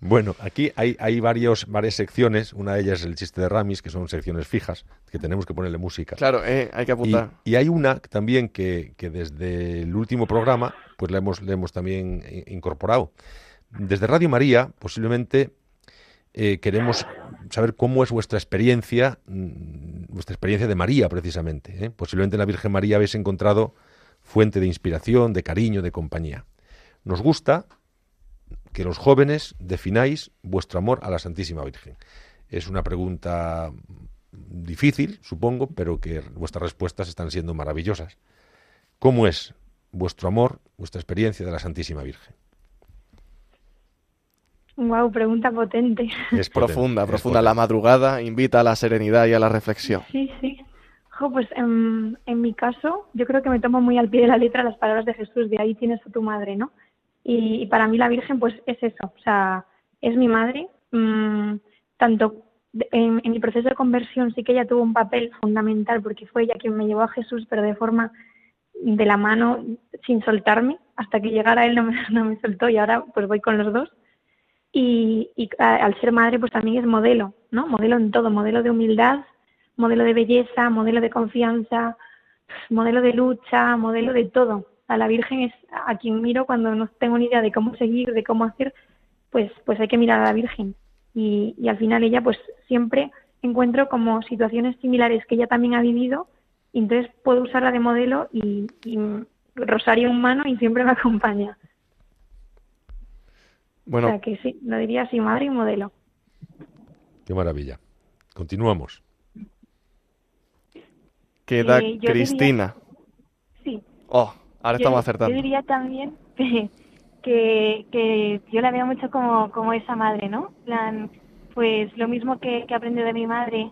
C: Bueno, aquí hay, hay varios, varias secciones. Una de ellas es el chiste de Ramis, que son secciones fijas, que tenemos que ponerle música.
B: Claro, eh, hay que apuntar.
C: y hay una también que, que desde el último programa, pues le hemos, le hemos también incorporado. Desde Radio María, posiblemente eh, queremos saber cómo es vuestra experiencia, mm, vuestra experiencia de María, precisamente. ¿eh? Posiblemente en la Virgen María habéis encontrado fuente de inspiración, de cariño, de compañía. Nos gusta que los jóvenes defináis vuestro amor a la Santísima Virgen. Es una pregunta difícil, supongo, pero que vuestras respuestas están siendo maravillosas. ¿Cómo es vuestro amor, vuestra experiencia de la Santísima Virgen?
F: Wow, pregunta potente.
C: Es
B: Profunda,
C: es
B: profunda. La madrugada invita a la serenidad y a la reflexión.
F: Sí, sí. Jo, pues en, en mi caso, yo creo que me tomo muy al pie de la letra las palabras de Jesús, de ahí tienes a tu madre, ¿no? Y, y para mí la Virgen, pues es eso, o sea, es mi madre. mm, tanto de- en, en mi proceso de conversión sí que ella tuvo un papel fundamental porque fue ella quien me llevó a Jesús, pero de forma de la mano, sin soltarme, hasta que llegara él no me, no me soltó y ahora pues voy con los dos. Y, y a- al ser madre, pues también es modelo, ¿no? Modelo en todo, modelo de humildad, modelo de belleza, modelo de confianza, modelo de lucha, modelo de todo. A la Virgen es a quien miro cuando no tengo ni idea de cómo seguir, de cómo hacer, pues, pues hay que mirar a la Virgen. Y, y al final ella, pues siempre encuentro como situaciones similares que ella también ha vivido, y entonces puedo usarla de modelo y, y rosario en mano y siempre me acompaña.
B: Bueno,
F: O sea que sí, lo diría así, madre y modelo.
C: Qué maravilla. Continuamos.
B: queda
G: Eh, yo
B: Cristina.
G: Sí.
B: Oh, ahora
G: Yo-
B: estamos acertando.
G: Yo diría también que, que yo la veo mucho como, como esa madre, ¿no? Plan, pues lo mismo que, que he aprendido de mi madre,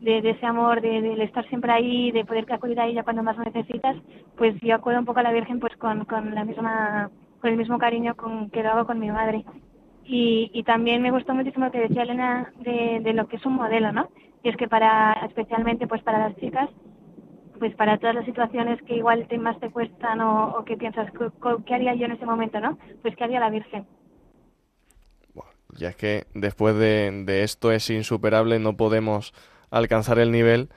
G: de, de ese amor, de, de estar siempre ahí, de poder acudir a ella cuando más lo necesitas, pues yo acudo un poco a la Virgen pues con, con la misma con el mismo cariño con, que lo hago con mi madre. Y, y también me gustó muchísimo lo que decía Elena de, lo que es un modelo, ¿no? Y es que para, especialmente pues para las chicas, pues para todas las situaciones que igual te, más te cuestan o, o que piensas, ¿qué, ¿qué haría yo en ese momento, no? Pues ¿qué haría la Virgen?
B: Ya es que después de, de esto es insuperable, no podemos alcanzar el nivel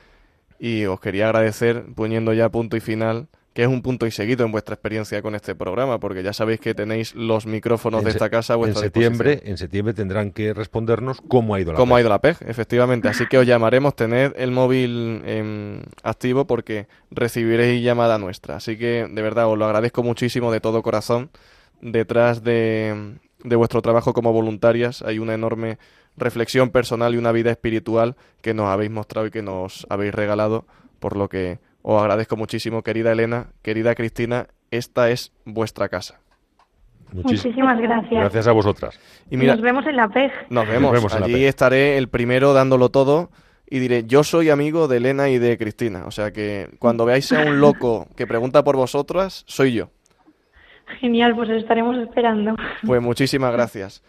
B: y os quería agradecer poniendo ya punto y final, que es un punto y seguido en vuestra experiencia con este programa, porque ya sabéis que tenéis los micrófonos de
C: En
B: esta casa a
C: En
B: vuestra
C: septiembre,
B: disposición.
C: en septiembre tendrán que respondernos cómo ha ido la
B: ¿Cómo ha ido la PEG? Efectivamente, así que os llamaremos, tened el móvil em, activo porque recibiréis llamada nuestra. Así que de verdad os lo agradezco muchísimo de todo corazón. Detrás de, de vuestro trabajo como voluntarias hay una enorme reflexión personal y una vida espiritual que nos habéis mostrado y que nos habéis regalado, por lo que os agradezco muchísimo, querida Elena, querida Cristina, esta es vuestra casa.
C: Muchis-
F: Muchísimas gracias.
C: Gracias a vosotras.
B: Y mira,
F: Nos vemos en la PEG.
B: nos vemos.
C: vemos en la
B: Allí
C: PEG.
B: estaré el primero dándolo todo y diré, yo soy amigo de Elena y de Cristina. O sea que cuando veáis a un loco que pregunta por vosotras, soy yo.
F: Genial, pues os estaremos esperando.
B: Pues muchísimas gracias.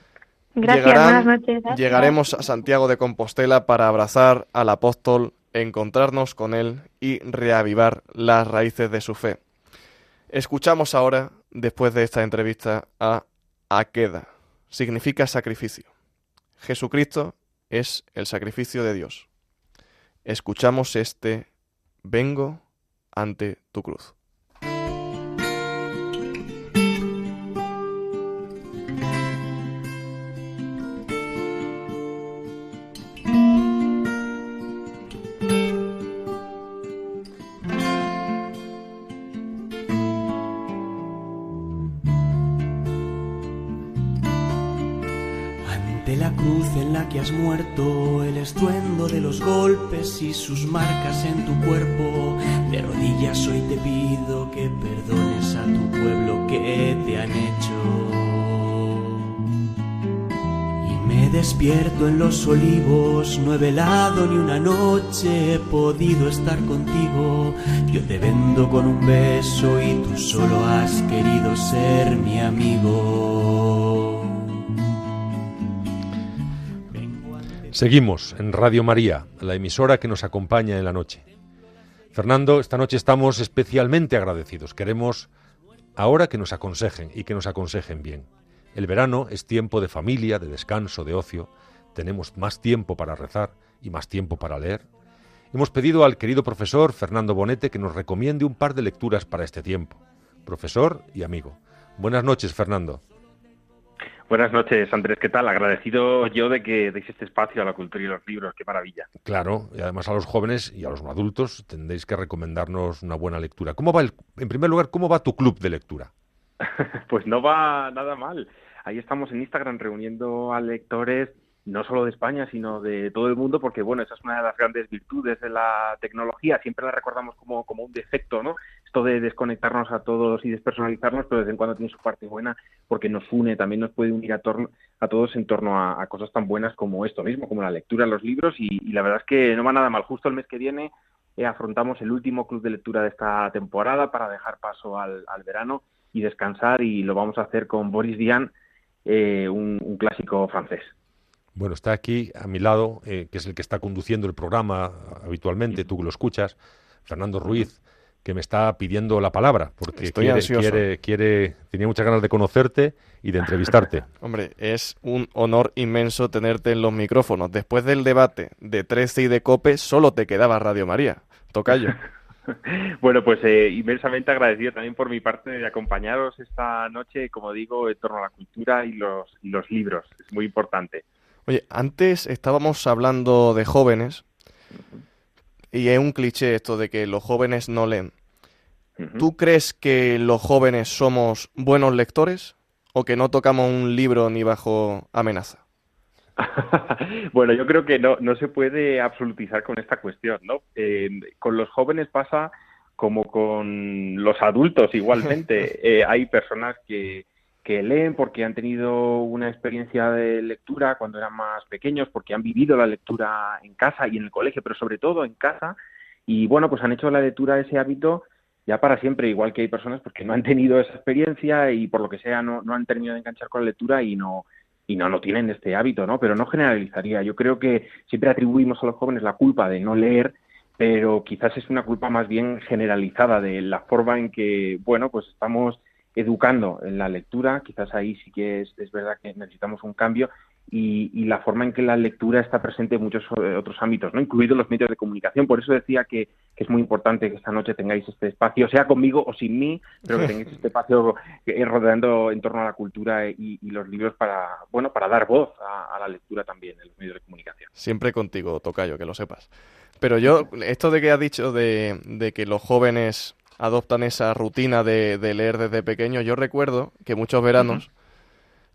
F: Gracias,
B: Llegarán-
F: buenas noches.
B: Llegaremos a Santiago de Compostela para abrazar al apóstol, encontrarnos con él y reavivar las raíces de su fe. Escuchamos ahora, después de esta entrevista, a Aqueda. Significa sacrificio. Jesucristo es el sacrificio de Dios. Escuchamos este Vengo ante tu cruz.
D: Cruz en la que has muerto, el estruendo de los golpes y sus marcas en tu cuerpo. De rodillas hoy te pido que perdones a tu pueblo que te han hecho. Me despierto en los olivos, no he velado ni una noche, he podido estar contigo. Yo te vendo con un beso y tú solo has querido ser mi amigo.
C: Seguimos en Radio María, la emisora que nos acompaña en la noche. Fernando, esta noche estamos especialmente agradecidos. Queremos ahora que nos aconsejen y que nos aconsejen bien. El verano es tiempo de familia, de descanso, de ocio. Tenemos más tiempo para rezar y más tiempo para leer. Hemos pedido al querido profesor Fernando Bonete que nos recomiende un par de lecturas para este tiempo. Profesor y amigo. Buenas noches, Fernando.
I: Buenas noches, Andrés. ¿Qué tal? Agradecido yo de que deis este espacio a la cultura y los libros. Qué maravilla.
C: Claro, y además a los jóvenes y a los adultos tendréis que recomendarnos una buena lectura. ¿Cómo va el, en primer lugar, cómo va tu club de lectura?
I: pues no va nada mal ahí estamos en Instagram reuniendo a lectores no solo de España, sino de todo el mundo, porque bueno, esa es una de las grandes virtudes de la tecnología, siempre la recordamos como, como un defecto, ¿no? Esto de desconectarnos a todos y despersonalizarnos, pero de vez en cuando tiene su parte buena, porque nos une, también nos puede unir a, a todos en torno a, cosas tan buenas como esto mismo, como la lectura, los libros, y, la verdad es que no va nada mal. Justo el mes que viene eh, afrontamos el último club de lectura de esta temporada para dejar paso al, al verano y descansar, y lo vamos a hacer con Boris Dian, eh, un, clásico francés.
C: Bueno, está aquí a mi lado, eh, que es el que está conduciendo el programa habitualmente, tú que lo escuchas, Fernando Ruiz, que me está pidiendo la palabra, porque quiere, quiere, quiere, tenía muchas ganas de conocerte y de entrevistarte.
B: Hombre, es un honor inmenso tenerte en los micrófonos. Después del debate de 13 y de COPE, solo te quedaba Radio María. Tocayo.
I: Bueno, pues eh, inmensamente agradecido también por mi parte de acompañaros esta noche, como digo, en torno a la cultura y los, los libros. Es muy importante.
B: Oye, antes estábamos hablando de jóvenes y es un cliché esto de que los jóvenes no leen. ¿Tú crees que los jóvenes somos buenos lectores o que no tocamos un libro ni bajo amenaza?
I: bueno, yo creo que no, no se puede absolutizar con esta cuestión, ¿no? Eh, con los jóvenes pasa como con los adultos igualmente. Eh, hay personas que, que leen porque han tenido una experiencia de lectura cuando eran más pequeños, porque han vivido la lectura en casa y en el colegio, pero sobre todo en casa, y bueno, pues han hecho la lectura ese hábito ya para siempre, igual que hay personas porque no han tenido esa experiencia y por lo que sea no, no han terminado de enganchar con la lectura y no, y no, no tienen este hábito, ¿no? Pero no generalizaría. Yo creo que siempre atribuimos a los jóvenes la culpa de no leer, pero quizás es una culpa más bien generalizada de la forma en que, bueno, pues estamos educando en la lectura, quizás ahí sí que es, es verdad que necesitamos un cambio y, la forma en que la lectura está presente en muchos eh, otros ámbitos, ¿no? incluidos los medios de comunicación. Por eso decía que, es muy importante que esta noche tengáis este espacio, sea conmigo o sin mí, pero que tengáis este espacio rodeando en torno a la cultura y, los libros para, bueno, para dar voz a, la lectura también en los medios de comunicación.
B: Siempre contigo, Tocayo, que lo sepas. Pero yo, esto de que has dicho de, que los jóvenes adoptan esa rutina de, leer desde pequeños, yo recuerdo que muchos veranos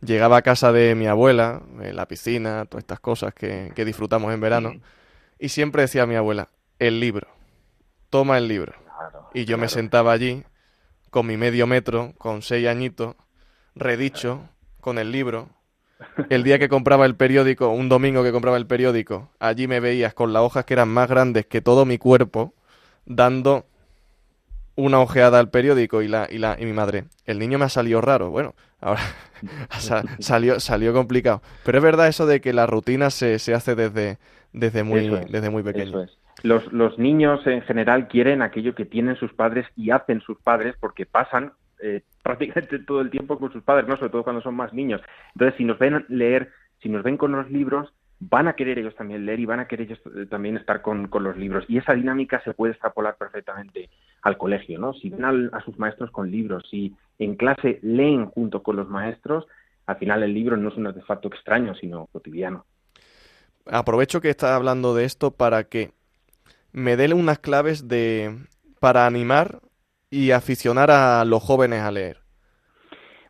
B: llegaba a casa de mi abuela, en la piscina, todas estas cosas que, disfrutamos en verano, y siempre decía a mi abuela, el libro, toma el libro. y yo me sentaba allí con mi medio metro, con seis añitos, redicho, con el libro. El día que compraba el periódico, un domingo que compraba el periódico, allí me veías con las hojas que eran más grandes que todo mi cuerpo, dando una ojeada al periódico y, la, y, la, y mi madre, el niño me ha salido raro. Bueno, ahora salió, salió complicado. Pero es verdad eso de que la rutina se, se hace desde, desde, muy, desde muy pequeño.
I: Los, los niños en general quieren aquello que tienen sus padres y hacen sus padres porque pasan eh, prácticamente todo el tiempo con sus padres, ¿no? sobre todo cuando son más niños. Entonces, si nos ven leer, si nos ven con los libros, van a querer ellos también leer y van a querer ellos eh, también estar con, los libros. Y esa dinámica se puede extrapolar perfectamente al colegio, ¿no? Si ven a sus maestros con libros, si en clase leen junto con los maestros, al final el libro no es un artefacto extraño, sino cotidiano.
B: Aprovecho que estás hablando de esto para que me den unas claves de para animar y aficionar a los jóvenes a leer.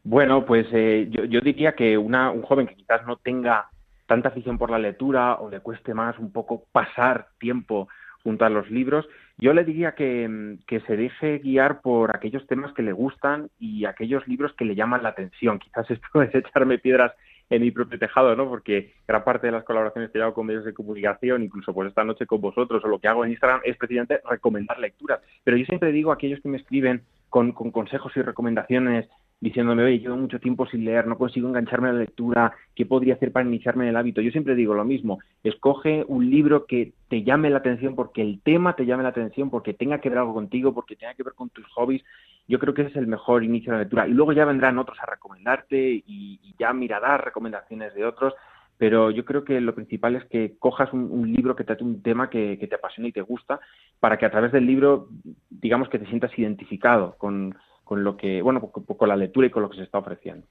I: Bueno, pues eh, yo, yo, diría que una, un joven que quizás no tenga tanta afición por la lectura o le cueste más un poco pasar tiempo junto a los libros, yo le diría que, que, se deje guiar por aquellos temas que le gustan y aquellos libros que le llaman la atención. Quizás esto es echarme piedras en mi propio tejado, ¿no? Porque gran parte de las colaboraciones que hago con medios de comunicación, incluso por esta noche con vosotros, o lo que hago en Instagram, es precisamente recomendar lecturas. Pero yo siempre digo a aquellos que me escriben con, con consejos y recomendaciones diciéndome, oye, llevo mucho tiempo sin leer, no consigo engancharme a la lectura, ¿qué podría hacer para iniciarme en el hábito? Yo siempre digo lo mismo, escoge un libro que te llame la atención porque el tema te llame la atención, porque tenga que ver algo contigo, porque tenga que ver con tus hobbies. Yo creo que ese es el mejor inicio de la lectura. Y luego ya vendrán otros a recomendarte y, ya mirarás recomendaciones de otros. Pero yo creo que lo principal es que cojas un, libro que trate un tema que, que te apasiona y te gusta, para que a través del libro, digamos que te sientas identificado con, con lo que, bueno, con la lectura y con lo que se está ofreciendo.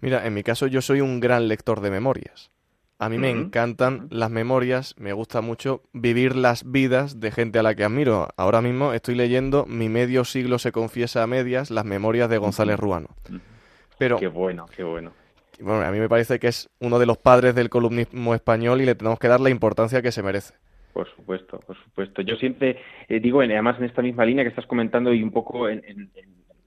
B: Mira, en mi caso yo soy un gran lector de memorias. A mí me encantan las memorias, me gusta mucho vivir las vidas de gente a la que admiro. Ahora mismo estoy leyendo Mi medio siglo se confiesa a medias, las memorias de González Ruano.
I: Pero, qué bueno, qué bueno.
B: Bueno, a mí me parece que es uno de los padres del columnismo español y le tenemos que dar la importancia que se merece.
I: Por supuesto, por supuesto. Yo siempre eh, digo, además en esta misma línea que estás comentando y un poco en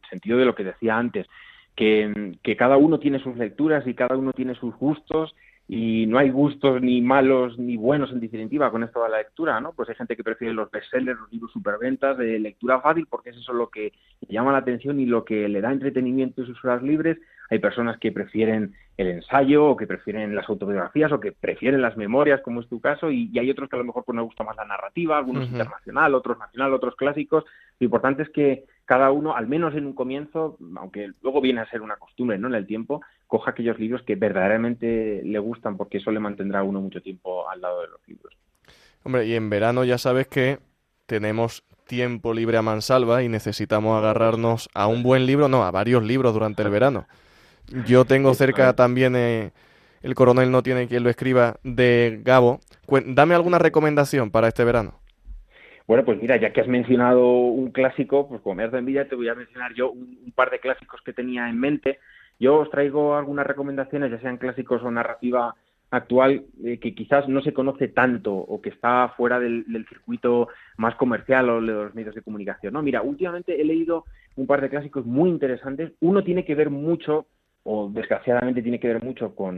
I: sentido de lo que decía antes, que, que cada uno tiene sus lecturas y cada uno tiene sus gustos y no hay gustos ni malos ni buenos en definitiva con esto de la lectura, ¿no? Pues hay gente que prefiere los bestsellers, los libros superventas de lectura fácil porque es eso lo que llama la atención y lo que le da entretenimiento en sus horas libres. Hay personas que prefieren el ensayo o que prefieren las autobiografías o que prefieren las memorias, como es tu caso, y, hay otros que a lo mejor pues nos gusta más la narrativa, algunos internacional, otros nacional, otros clásicos. Lo importante es que cada uno, al menos en un comienzo, aunque luego viene a ser una costumbre ¿no? en el tiempo, coja aquellos libros que verdaderamente le gustan, porque eso le mantendrá a uno mucho tiempo al lado de los libros.
B: Hombre, y en verano ya sabes que tenemos tiempo libre a mansalva y necesitamos agarrarnos a un buen libro, no, a varios libros durante el verano. Yo tengo cerca también eh, El coronel no tiene quien lo escriba de Gabo. Dame alguna recomendación para este verano.
I: Bueno, pues mira, ya que has mencionado un clásico, pues como me has de envidia, te voy a mencionar yo un, par de clásicos que tenía en mente. Yo os traigo algunas recomendaciones, ya sean clásicos o narrativa actual, eh, que quizás no se conoce tanto o que está fuera del, circuito más comercial o de los medios de comunicación. No, mira, últimamente he leído un par de clásicos muy interesantes. Uno tiene que ver mucho o desgraciadamente tiene que ver mucho con,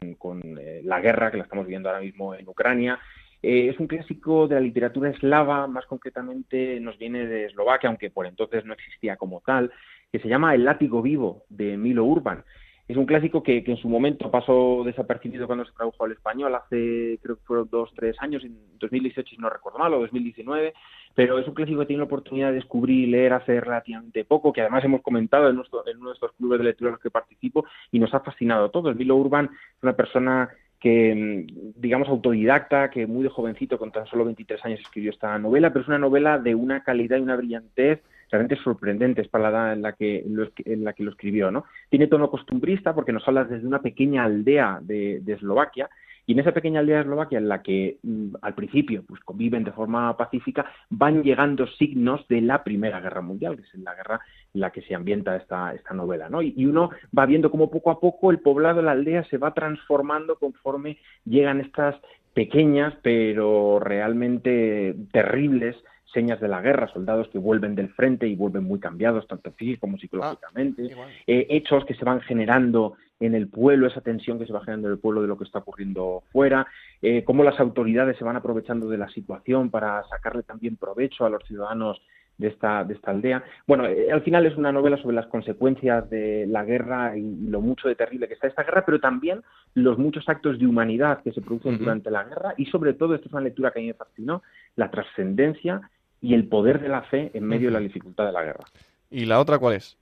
I: eh, la guerra que la estamos viendo ahora mismo en Ucrania eh, es un clásico de la literatura eslava, más concretamente nos viene de Eslovaquia, aunque por entonces no existía como tal, que se llama El látigo vivo de Milo Urban. Es un clásico que, en su momento pasó desapercibido cuando se tradujo al español hace, creo que fueron dos, tres años, en 2018 si no recuerdo mal, o 2019, pero es un clásico que tiene la oportunidad de descubrir y leer hace relativamente poco, que además hemos comentado en, nuestro, en uno de estos clubes de lectura en los que participo y nos ha fascinado a todos. Milo Urban es una persona que, mm, digamos, autodidacta, que muy de jovencito, con tan solo 23 años, escribió esta novela, pero es una novela de una calidad y una brillantez realmente sorprendentes para la edad en la que lo, en la que lo escribió, ¿no? Tiene tono costumbrista porque nos habla desde una pequeña aldea de, de Eslovaquia y en esa pequeña aldea de Eslovaquia, en la que mm, al principio pues, conviven de forma pacífica, van llegando signos de la Primera Guerra Mundial, que es la guerra en la que se ambienta esta, esta novela. ¿no? Y, y, uno va viendo cómo poco a poco el poblado la aldea se va transformando conforme llegan estas pequeñas pero realmente terribles señas de la guerra, soldados que vuelven del frente y vuelven muy cambiados, tanto físico como psicológicamente, ah, eh, hechos que se van generando en el pueblo, esa tensión que se va generando en el pueblo de lo que está ocurriendo fuera, eh, cómo las autoridades se van aprovechando de la situación para sacarle también provecho a los ciudadanos de esta, de esta aldea. Bueno, eh, al final es una novela sobre las consecuencias de la guerra y, lo mucho de terrible que está esta guerra, pero también los muchos actos de humanidad que se producen durante la guerra y sobre todo, esto es una lectura que a mí me fascinó, la trascendencia y el poder de la fe en medio de la dificultad de la guerra.
B: ¿Y la otra cuál es?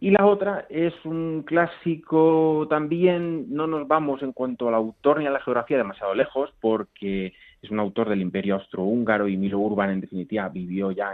I: Y la otra es un clásico también, no nos vamos en cuanto al autor ni a la geografía demasiado lejos, porque es un autor del Imperio Austrohúngaro y Milo Urban en definitiva vivió ya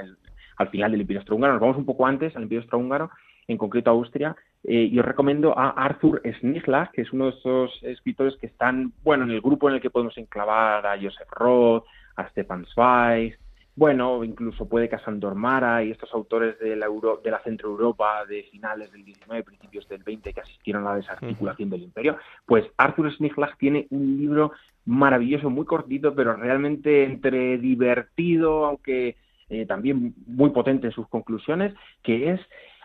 I: al final del Imperio Austrohúngaro. Nos vamos un poco antes al Imperio Austrohúngaro, en concreto a Austria, eh, y os recomiendo a Arthur Schnitzler, que es uno de esos escritores que están, bueno, en el grupo en el que podemos enclavar a Joseph Roth, a Stefan Zweig, bueno, incluso puede que Sandor Mara y estos autores de la, de la Centro Europa de finales del 19, principios del 20 que asistieron a la desarticulación del imperio, pues Arthur Sniglach tiene un libro maravilloso, muy cortito, pero realmente entre divertido, aunque eh, también muy potente en sus conclusiones, que es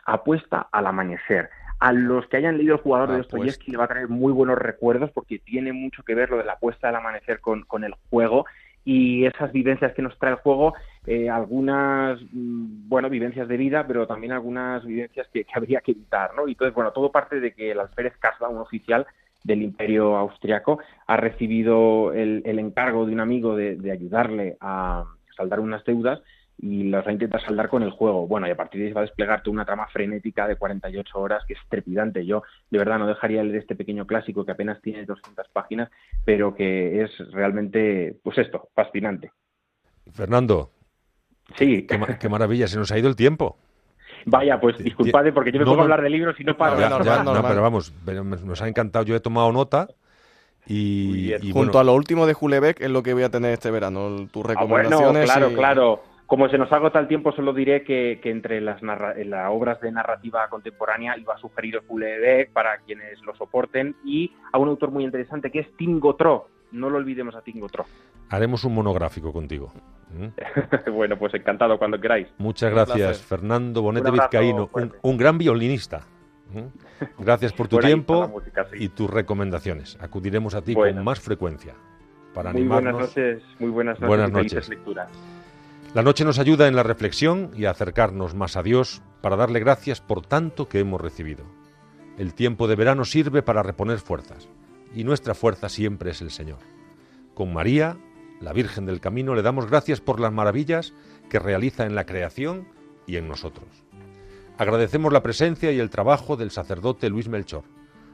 I: Apuesta al amanecer. A los que hayan leído El jugador de Dostoyevsky le va a traer muy buenos recuerdos porque tiene mucho que ver lo de la apuesta al amanecer con, con el juego y esas vivencias que nos trae el juego, eh, algunas, mm, bueno, vivencias de vida, pero también algunas vivencias que, habría que evitar, ¿no? Y entonces, bueno, todo parte de que el alférez Kasba, un oficial del imperio austriaco, ha recibido el, encargo de un amigo de ayudarle a saldar unas deudas y las va a intentar saldar con el juego. Bueno, y a partir de ahí va a desplegar toda una trama frenética de 48 horas que es trepidante. Yo, de verdad, no dejaría leer este pequeño clásico que apenas tiene 200 páginas, pero que es realmente, pues esto, fascinante.
C: Fernando.
I: Sí.
C: Qué, maravilla, se nos ha ido el tiempo.
I: Vaya, pues disculpad, porque yo me pongo a hablar de libros y no paro.
C: no, pero vamos, nos ha encantado. Yo he tomado nota. Y,
B: junto a lo último de Julebeck es lo que voy a tener este verano, tus ah, recomendaciones.
I: claro, claro. Como se nos agota el tiempo, solo diré que, entre las, obras de narrativa contemporánea iba a sugerir Beck para quienes lo soporten y a un autor muy interesante que es Tingotro. No lo olvidemos a Tingotro.
C: Haremos un monográfico contigo.
I: ¿Mm? bueno, pues encantado cuando queráis.
C: Muchas gracias, Fernando Bonete Vizcaíno, un, gran violinista. ¿Mm? Gracias por tu tiempo y tus recomendaciones. Acudiremos a ti con más frecuencia para muy
I: Buenas noches, muy buenas noches.
C: Buenas noches. La noche nos ayuda en la reflexión y a acercarnos más a Dios para darle gracias por tanto que hemos recibido. El tiempo de verano sirve para reponer fuerzas, y nuestra fuerza siempre es el Señor. Con María, la Virgen del Camino, le damos gracias por las maravillas que realiza en la creación y en nosotros. Agradecemos la presencia y el trabajo del sacerdote Luis Melchor,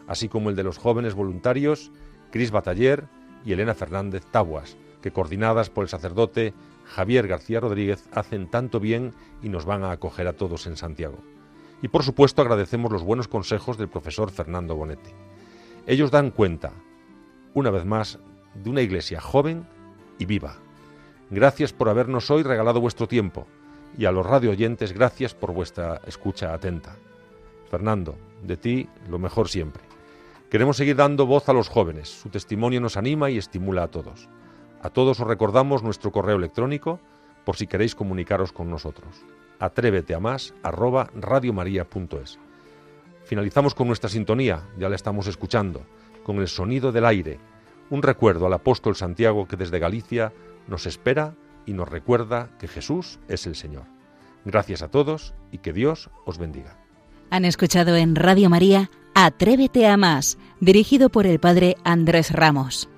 C: así como el de los jóvenes voluntarios Cris Bataller y Elena Fernández Tabuas, que coordinadas por el sacerdote Javier García Rodríguez hacen tanto bien y nos van a acoger a todos en Santiago. Y por supuesto agradecemos los buenos consejos del profesor Fernando Bonetti. Ellos dan cuenta, una vez más, de una iglesia joven y viva. Gracias por habernos hoy regalado vuestro tiempo y a los radio oyentes gracias por vuestra escucha atenta. Fernando, de ti lo mejor siempre. Queremos seguir dando voz a los jóvenes. Su testimonio nos anima y estimula a todos. A todos os recordamos nuestro correo electrónico por si queréis comunicaros con nosotros. Atrévete a más radiomaria.es. Finalizamos con nuestra sintonía, ya la estamos escuchando, con el sonido del aire, un recuerdo al apóstol Santiago que desde Galicia nos espera y nos recuerda que Jesús es el Señor. Gracias a todos y que Dios os bendiga.
A: Han escuchado en Radio María Atrévete a más, dirigido por el padre Andrés Ramos.